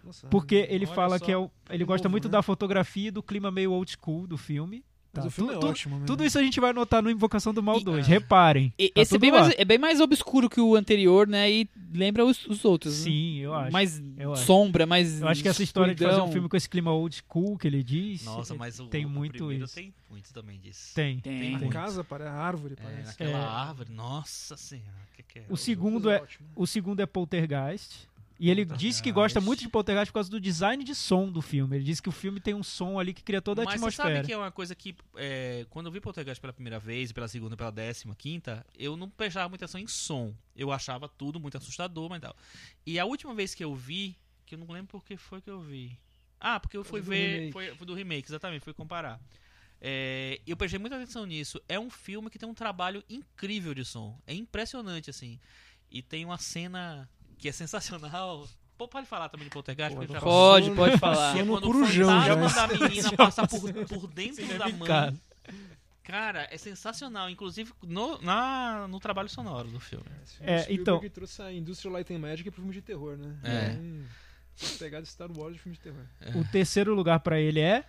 Nossa, porque ele olha fala só. que é o, ele gosta novo, muito né? da fotografia e do clima meio old school do filme. Mas Tá, o filme tu- é tu- ótimo, mesmo. Tudo isso a gente vai notar no Invocação do Mal E- 2. Reparem. E- tá Esse é bem, mais, é bem mais obscuro que o anterior, né? E lembra os, os outros. né? Sim, eu acho. Mais eu acho. sombra, mais. Eu acho que essa história de fazer um escuridão. filme com esse clima old school que ele diz. Nossa, mas o, tem o muito isso. tem muito também disso. Tem. Tem. A tem. casa, para a árvore, É, parece. naquela É. árvore, nossa senhora, que que é? O segundo é, ótimo. o segundo é Poltergeist. E ele disse que gosta muito de Poltergeist por causa do design de som do filme. Ele disse que o filme tem um som ali que cria toda a Mas você atmosfera. sabe que é uma coisa que, é, quando eu vi Poltergeist pela primeira vez, pela segunda, pela décima, quinta, eu não prestava muita atenção em som. Eu achava tudo muito assustador, mas tal. E a última vez que eu vi, que eu não lembro por que foi que eu vi. Ah, porque eu fui do ver, remake. foi, foi do remake, exatamente, fui comparar. É, eu prestei muita atenção nisso. É um filme que tem um trabalho incrível de som. É impressionante, assim. E tem uma cena que é sensacional. Pô, pode falar também de Poltergeist? Pô, já Pode, Passou- pode falar. que é no quando o já, fantasma né? da menina passa por, por dentro da mãe. Cara, é sensacional. Inclusive no, na, no trabalho sonoro do filme. É, O Spielberg então- trouxe a Industrial Light and Magic pro filme de terror, né? É. Então, pegada Star Wars de filme de terror. O terceiro lugar pra ele é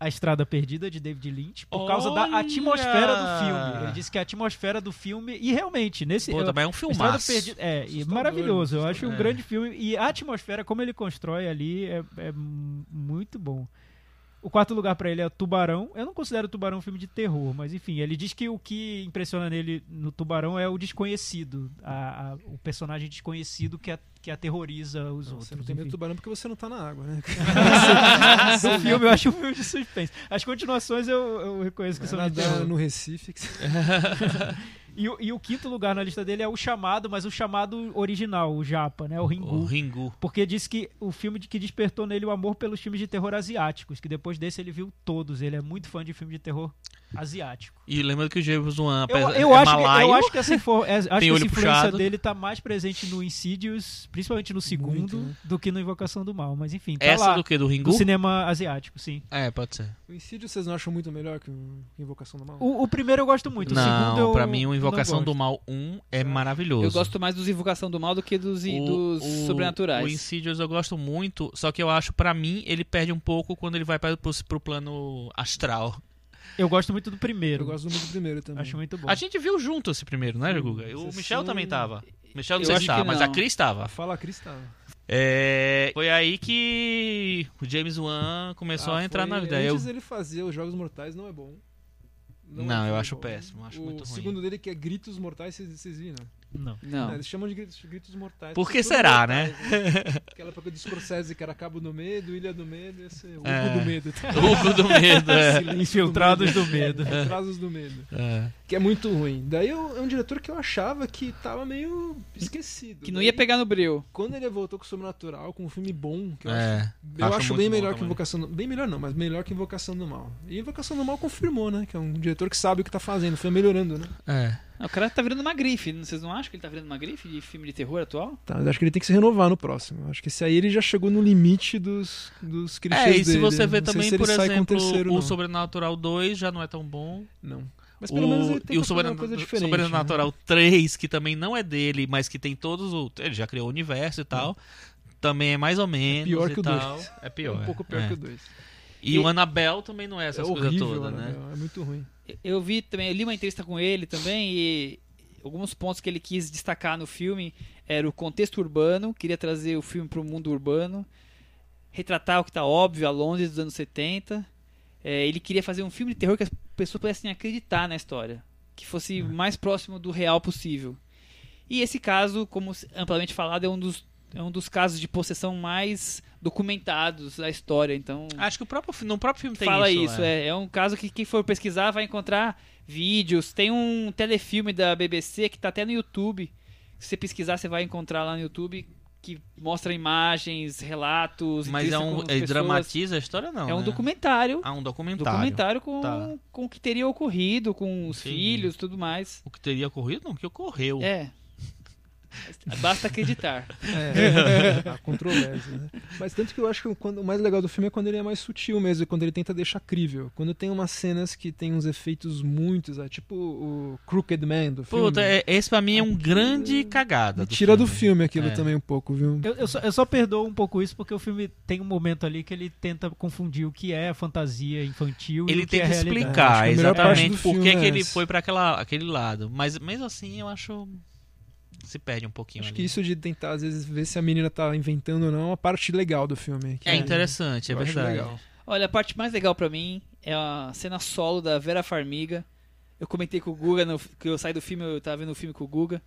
A Estrada Perdida, de David Lynch, por causa da Olha! atmosfera do filme. Ele disse que a atmosfera do filme, e realmente, nesse. Pô, eu- também é um filmaço. Perdida, é, e maravilhoso. Eu acho um assustador. grande filme. E a atmosfera, como ele constrói ali, é, é muito bom. O quarto lugar pra ele é Tubarão. Eu não considero Tubarão um filme de terror, mas enfim, ele diz que o que impressiona nele no Tubarão é o desconhecido, a- a- o personagem desconhecido que, a- que aterroriza os Não, outros. você não tem medo enfim. do tubarão porque você não tá na água, né? o filme eu acho um filme de suspense. As continuações eu, eu reconheço que são de Nadar terror. no Recife. E, o- e o quinto lugar na lista dele é o chamado, mas o chamado original, o Japa, né? O Ringu. O Ringu. Porque disse que o filme de que despertou nele o amor pelos filmes de terror asiáticos, que depois desse ele viu todos. Ele é muito fã de filme de terror asiático. E lembra que o James Wan Eu, apesar- eu é acho, que, malaio. eu acho que essa, info- é- acho que essa influência puxado. dele tá mais presente no Insidious, principalmente no segundo, Muito, né? do que no Invocação do Mal. Mas enfim, tá Essa lá, do que? Do Ringu? do cinema asiático, sim. É, pode ser. O Incídio vocês não acham muito melhor que o Invocação do Mal? O, o primeiro eu gosto muito, o segundo não, eu pra mim o não Invocação do gosto. Mal 1 é maravilhoso. Eu gosto mais dos Invocação do Mal do que dos, O- dos o- sobrenaturais. O Insidious eu gosto muito, só que eu acho, pra mim, ele perde um pouco quando ele vai pra, pro, pro plano astral. Eu gosto muito do primeiro. Eu gosto muito do primeiro também. Acho muito bom. A gente viu junto esse primeiro, né, Guga? O Vocês Michel são- também tava. Michel não Eu sei se tava, mas não. a Cris A tava. fala Cris tava. É, foi aí que o James Wan começou Ah, a entrar foi- na vida. Eu, Antes ele fazer os Jogos Mortais não é bom. Não, é um eu acho bom. péssimo, acho o muito ruim. segundo dele que é Gritos Mortais, vocês, vocês viram? Não. Não. Eles chamam de gritos, gritos mortais. Por que será, mortais, Aquela época do Scorsese que era Cabo do Medo, Ilha do Medo, esse é o É. Hugo do Medo. Hugo do medo, é. Infiltrados do medo. Infiltrados do Medo. É. Que é muito ruim. Daí eu- é um diretor que eu achava que tava meio esquecido. Que não Daí, ia pegar no bril. Quando ele voltou com o Sobrenatural, com um filme bom, que eu É. acho, eu Acho acho bem melhor que. Invocação do... Bem melhor não, mas melhor que Invocação do Mal. E Invocação do Mal confirmou, né? Que é um diretor que sabe o que tá fazendo, foi melhorando, né? É. O cara tá virando uma grife. Vocês não acham que ele tá virando uma grife de filme de terror atual? Tá, mas acho que ele tem que se renovar no próximo. Acho que esse aí ele já chegou no limite dos, dos clichês É, e se dele. você vê Não também, por exemplo, terceiro, o não. Sobrenatural 2 já não é tão bom. Não. Mas pelo o, menos ele e tem o uma Sobrena- coisa diferente. Sobrenatural 3, que também não é dele, mas que tem todos o. Ele já criou o universo e tal. Também é mais ou menos. pior e que o tal. dois. É né? pior. É um pouco pior é. que o 2. E, E- o Annabelle também não é É essas coisas horrível, todas, né? né? É muito ruim. Eu vi também, eu li uma entrevista com ele também e alguns pontos que ele quis destacar no filme era o contexto urbano, queria trazer o filme para o mundo urbano, retratar o que está óbvio, a Londres dos anos 70. É, ele queria fazer um filme de terror que as pessoas pudessem acreditar na história, que fosse o mais próximo do real possível. E esse caso, como amplamente falado, é um dos, é um dos casos de possessão mais documentados da história. Então, Acho que o próprio, no próprio filme tem Fala isso. isso, é. é. um caso que quem for pesquisar vai encontrar vídeos. Tem um telefilme da BBC que tá até no YouTube. Se você pesquisar, você vai encontrar lá no YouTube que mostra imagens, relatos. Mas é um. pessoas. dramatiza a história, não. É um né? documentário. Ah, um documentário. Documentário com, Tá. com o que teria ocorrido, com os Entendi. filhos tudo mais. O que teria ocorrido? Não, o que ocorreu. É. Basta acreditar. É, a controvérsia, né? Mas tanto que eu acho que quando- o mais legal do filme é quando ele é mais sutil mesmo, quando ele tenta deixar crível. Quando tem umas cenas que tem uns efeitos muitos, é, tipo o Crooked Man do filme. Puta, é- esse pra mim é um grande cagada. Me do tira do filme. filme aquilo É. também um pouco, viu? Eu, eu só, eu só perdoo um pouco isso porque o filme tem um momento ali que ele tenta confundir o que é fantasia infantil e Ele o que tem é que realidade. Acho explicar que a exatamente por filme que é que ele foi pra aquela, aquele lado. Mas mesmo assim, eu acho. Se perde um pouquinho. Acho ali. que isso de tentar, às vezes, ver se a menina tá inventando ou não é uma parte legal do filme. que É interessante, é eu acho verdade. legal. Olha, a parte mais legal pra mim é a cena solo da Vera Farmiga. Eu comentei com o Guga, no, que eu saí do filme, eu tava vendo o filme com o Guga.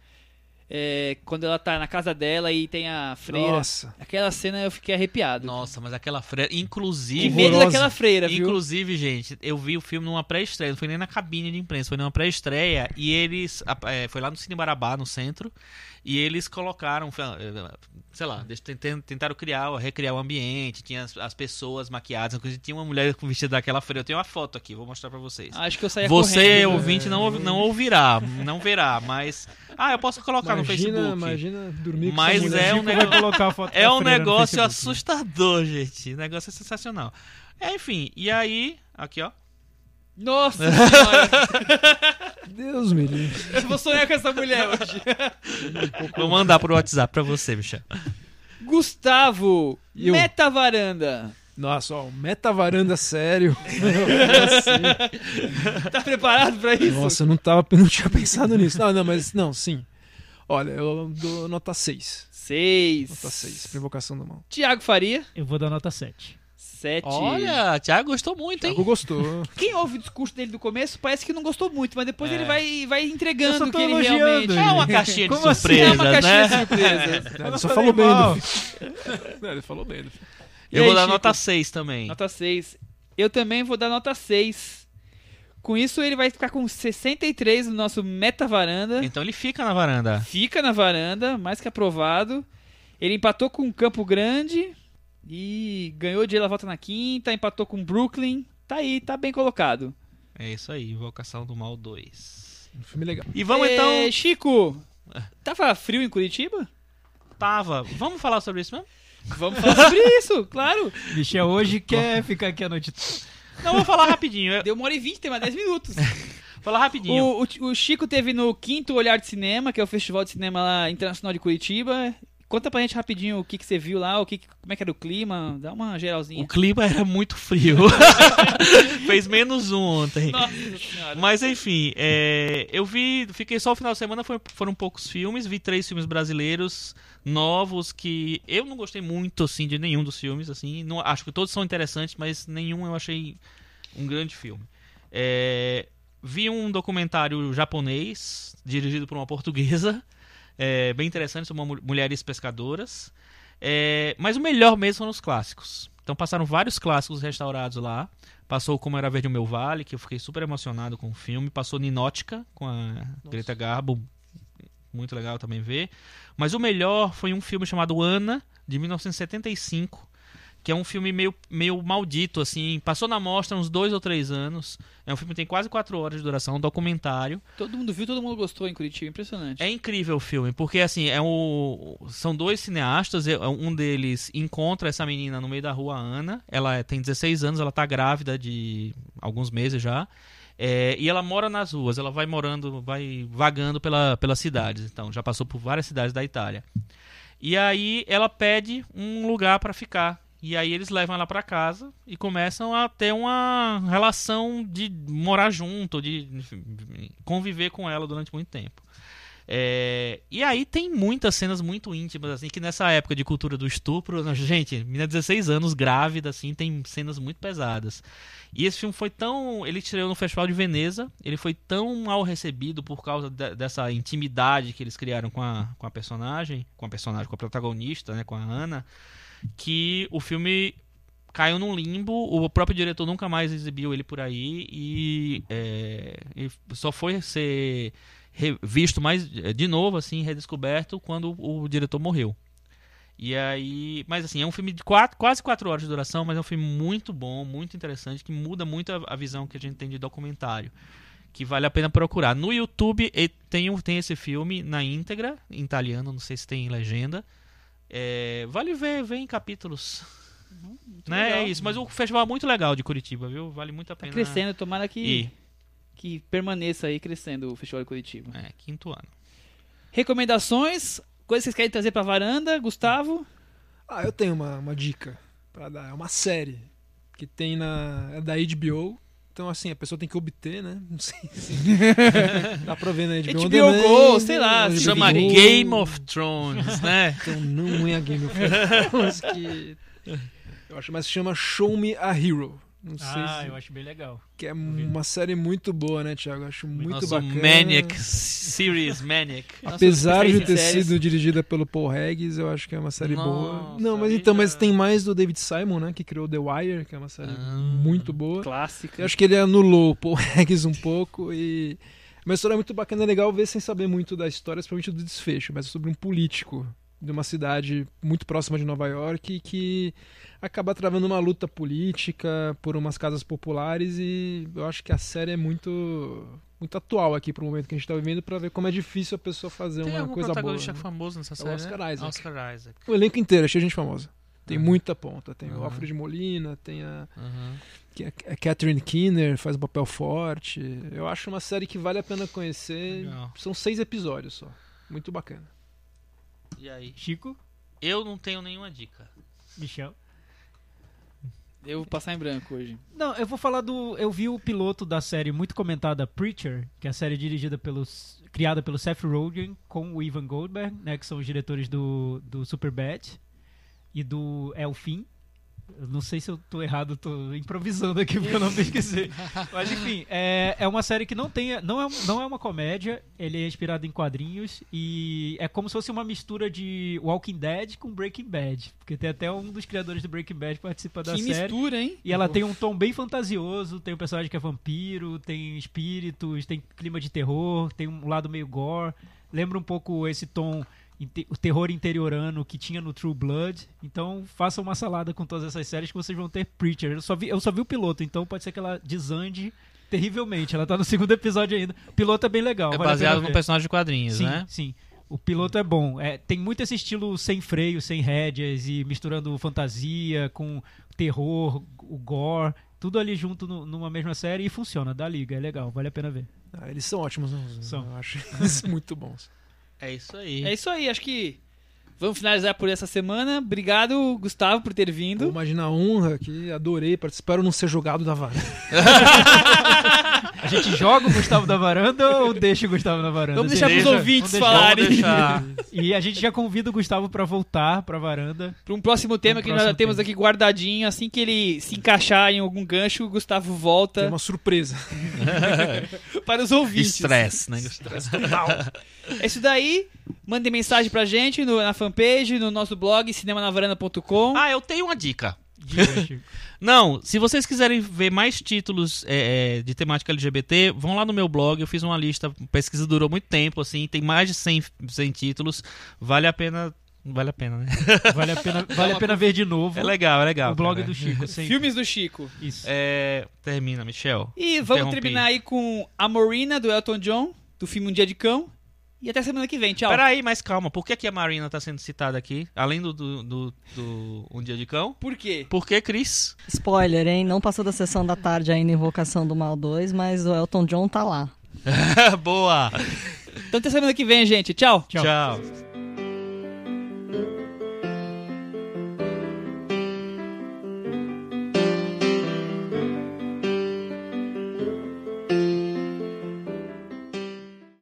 É, quando ela tá na casa dela e tem a freira. Nossa. Aquela cena eu fiquei arrepiado. Nossa, mas aquela freira. que Inclusive. medo horrorosa. daquela freira, viu? Inclusive, gente, eu vi o filme numa pré-estreia, não foi nem na cabine de imprensa, foi numa pré-estreia, e eles. é, foi lá no Cine Barabá, no centro, e eles colocaram, sei lá, tentaram, criar, recriar o ambiente, tinha as, as pessoas maquiadas, inclusive tinha uma mulher com vestido daquela freira. Eu tenho uma foto aqui, vou mostrar pra vocês. Acho que eu saí Você, correndo. ouvinte, não, não ouvirá, não verá, mas. Ah, eu posso colocar no Imagina, Facebook. imagina dormir com Mas é um foto É um no negócio Facebook. assustador, gente. O negócio é sensacional. É, enfim, e aí. Aqui, ó. Nossa senhora, Deus me livre. eu vou sonhar com essa mulher hoje. Vou mandar pro WhatsApp pra você, Michel. Gustavo, eu? Meta Varanda. Nossa, ó, meta varanda sério. Tá preparado pra isso? Nossa, eu não, tava, não tinha pensado nisso. Não, não, mas não, sim. Olha, eu dou nota 6. Seis. Nota 6, pra invocação do mal. Tiago Faria, Eu vou dar nota 7. Sete. Olha, Thiago gostou muito, hein? Thiago gostou. Quem ouve o discurso dele do começo parece que não gostou muito, mas depois É. ele vai, vai entregando o que ele realmente... ele. É uma caixinha de Como assim? surpresa, É uma caixinha de né? surpresas. Ele só falou bem. Não, ele falou bem. E Eu aí, vou dar Chico? nota 6 também. Nota 6. Eu também vou dar nota 6. Com isso, ele vai ficar com 63 no nosso Meta Varanda. Então ele fica na varanda. Fica na varanda, mais que aprovado. Ele empatou com Campo Grande e ganhou de Ela Volta na Quinta, empatou com Brooklyn. Tá aí, tá bem colocado. É isso aí, Invocação do Mal 2. Um filme legal. E vamos É, então. Chico, tava frio em Curitiba? Tava. Vamos falar sobre isso mesmo? Vamos falar sobre isso, claro. Michel hoje quer ficar aqui a noite Não, vou falar rapidinho. Eu- Deu uma hora e vinte, tem mais 10 minutos. Vou falar rapidinho. O, o- o Chico teve no quinto Olhar de Cinema, que é o Festival de Cinema lá, Internacional de Curitiba. Conta pra gente rapidinho o que, que você viu lá, o que, que- como é que era o clima, dá uma geralzinha. O clima era muito frio. Fez menos um ontem. Nossa senhora. Mas enfim, é, eu vi, fiquei só o final de semana, foi- foram poucos filmes, vi três filmes brasileiros novos que eu não gostei muito assim de nenhum dos filmes, assim, não, acho que todos são interessantes, mas nenhum eu achei um grande filme. É, vi um documentário japonês dirigido por uma portuguesa É bem interessante, são mu- mulheres pescadoras. É, mas o melhor mesmo foram os clássicos. Então passaram vários clássicos restaurados lá. Passou Como Era Verde o Meu Vale, que eu fiquei super emocionado com o filme. Passou Ninótica, com a Greta Garbo. Muito legal também ver. Mas o melhor foi um filme chamado Ana, de 1975. Que é um filme meio, meio maldito, assim. Passou na mostra uns dois ou três anos. É um filme que tem quase quatro horas de duração, um documentário. Todo mundo viu, todo mundo gostou em Curitiba. Impressionante. É incrível o filme, porque assim, é o... são dois cineastas, um deles encontra essa menina no meio da rua, a Ana, ela é- tem 16 anos, ela tá grávida de alguns meses já, é, e ela mora nas ruas, ela vai morando, vai vagando pela, pelas cidades, então já passou por várias cidades da Itália. E aí ela pede um lugar para ficar. E aí eles levam ela para casa e começam a ter uma relação de morar junto, de conviver com ela durante muito tempo. É, e aí tem muitas cenas muito íntimas, assim, que nessa época de cultura do estupro, gente, menina de 16 anos, grávida, assim, tem cenas muito pesadas. E esse filme foi tão. Ele estreou no Festival de Veneza, ele foi tão mal recebido por causa de- dessa intimidade que eles criaram com a, com a personagem, com a personagem, com a protagonista, né, com a Ana, que o filme caiu num limbo, o próprio diretor nunca mais exibiu ele por aí e, é, e só foi ser visto mais eh, de novo assim redescoberto quando o, diretor morreu. E aí mas assim é um filme de quatro, quase quatro horas de duração mas é um filme muito bom muito interessante que muda muito a, a visão que a gente tem de documentário que vale a pena procurar. No YouTube tem tem esse filme na íntegra em italiano não sei se tem legenda É, vale ver ver em capítulos né legal. é isso mas o festival é muito legal de Curitiba viu vale muito a Tá pena crescendo, tomara que, que permaneça aí crescendo o Festival de Curitiba. é, quinto ano Recomendações, coisas que vocês querem trazer pra varanda, Gustavo? Ah, eu tenho uma, uma dica pra dar. É uma série que tem na. É da HBO. Então, assim, a pessoa tem que obter, né? Não sei se. Dá pra ver na HBO. HBO Go, sei lá, se chama Go. Game of Thrones né Então não é a Game of Thrones que. Eu acho, mas chama Show Me a Hero. Não sei Ah, se. eu acho bem legal. Que é uma série muito boa, né, Thiago? Eu acho muito Nosso bacana. Maniac Series Maniac. Apesar de ter séries. sido dirigida pelo Paul Haggis, eu acho que é uma série boa. Nossa, Não, mas então, mas tem mais do David Simon, né? Que criou The Wire, que é uma série Ah. muito boa. Clássica. Eu acho que ele anulou o Paul Haggis um pouco e. Uma história muito bacana, é legal ver sem saber muito da história, principalmente do desfecho, mas é sobre um político de uma cidade muito próxima de Nova York que acaba travando uma luta política por umas casas populares e eu acho que a série é muito muito atual aqui pro momento que a gente tá vivendo pra ver como é difícil a pessoa fazer Tem uma algum coisa boa. protagonista né? famoso nessa É o série? Oscar né? Isaac. Oscar Isaac. O elenco inteiro é cheio de gente famosa. Tem Uhum. muita ponta. Tem o Uhum. Alfred Molina, tem a, Uhum. a a Catherine Keener, faz um papel forte. Eu acho uma série que vale a pena conhecer. Legal. São seis episódios só. Muito bacana. E aí? Chico, Eu não tenho nenhuma dica. Michel. Eu vou passar em branco hoje. Não, eu vou falar do. Eu vi o piloto da série muito comentada Preacher, que é a série dirigida pelos. criada pelo Seth Rogen com o Ivan Goldberg, né? Que são os diretores do, do Superbad e do Elfim. Eu não sei se eu tô errado, tô improvisando aqui porque eu não pesquisei. Mas enfim, é, é uma série que não tem. Não é, não é uma comédia, ele é inspirado em quadrinhos e é como se fosse uma mistura de Walking Dead com Breaking Bad. Porque tem até um dos criadores do Breaking Bad que participa da que série. mistura, hein? E ela tem um tom bem fantasioso, tem um personagem que é vampiro, tem espíritos, tem clima de terror, tem um lado meio gore. Lembra um pouco esse tom, o terror interiorano que tinha no True Blood. Então faça uma salada com todas essas séries que vocês vão ter Preacher. Eu só vi, eu só vi o piloto, então pode ser que ela desande terrivelmente. Ela tá no segundo episódio ainda. O piloto é bem legal. É vale baseado no personagem de quadrinhos, Sim, né? sim. O piloto é bom. É, tem muito esse estilo sem freio, sem rédeas e misturando fantasia com terror, o gore, tudo ali junto no- numa mesma série e funciona, dá liga, é legal, vale a pena ver. Ah, eles são ótimos, né? São. Eu acho eles muito bons. É isso aí. É isso aí, acho que Vamos finalizar por essa semana. Obrigado, Gustavo, por ter Pô, vindo. imagina a honra que adorei participar. Espero não ser jogado da vara. A gente joga o Gustavo da varanda ou deixa o Gustavo na varanda? Vamos deixar Deixa, pros ouvintes falarem. E a gente já convida o Gustavo pra voltar pra varanda. Para um próximo tema Um que nós já próximo temos tema. aqui guardadinho. Assim que ele se encaixar em algum gancho, o Gustavo Tem volta uma surpresa. para os ouvintes. Estresse, né? Estresse total. É isso daí. Mandem mensagem pra gente no- na fanpage, no nosso blog, cinemanavaranda.com. Ah, eu tenho uma dica. Não, se vocês quiserem ver mais títulos é, é, de temática LGBT, vão lá no meu blog. Eu fiz uma lista, a pesquisa durou muito tempo, assim, tem mais de 100, 100 títulos. Vale a pena. Vale a pena, né? Vale a pena, vale a pena ver de novo É legal, é legal. o blog cara. do Chico. sempre. Filmes do Chico. Isso. É, termina, Michel. E vamos terminar aí com A Morina, do Elton John, do filme Um Dia de Cão. E até semana que vem. Tchau. Peraí, mas calma, por que, que a Marina tá sendo citada aqui? Além do, do, do- do Um Dia de Cão? Por quê? Por que, Cris? Spoiler, hein? Não passou da sessão da tarde ainda Invocação do Mal 2, mas o Elton John tá lá. Boa! Então até semana que vem, gente. Tchau. Tchau. Tchau.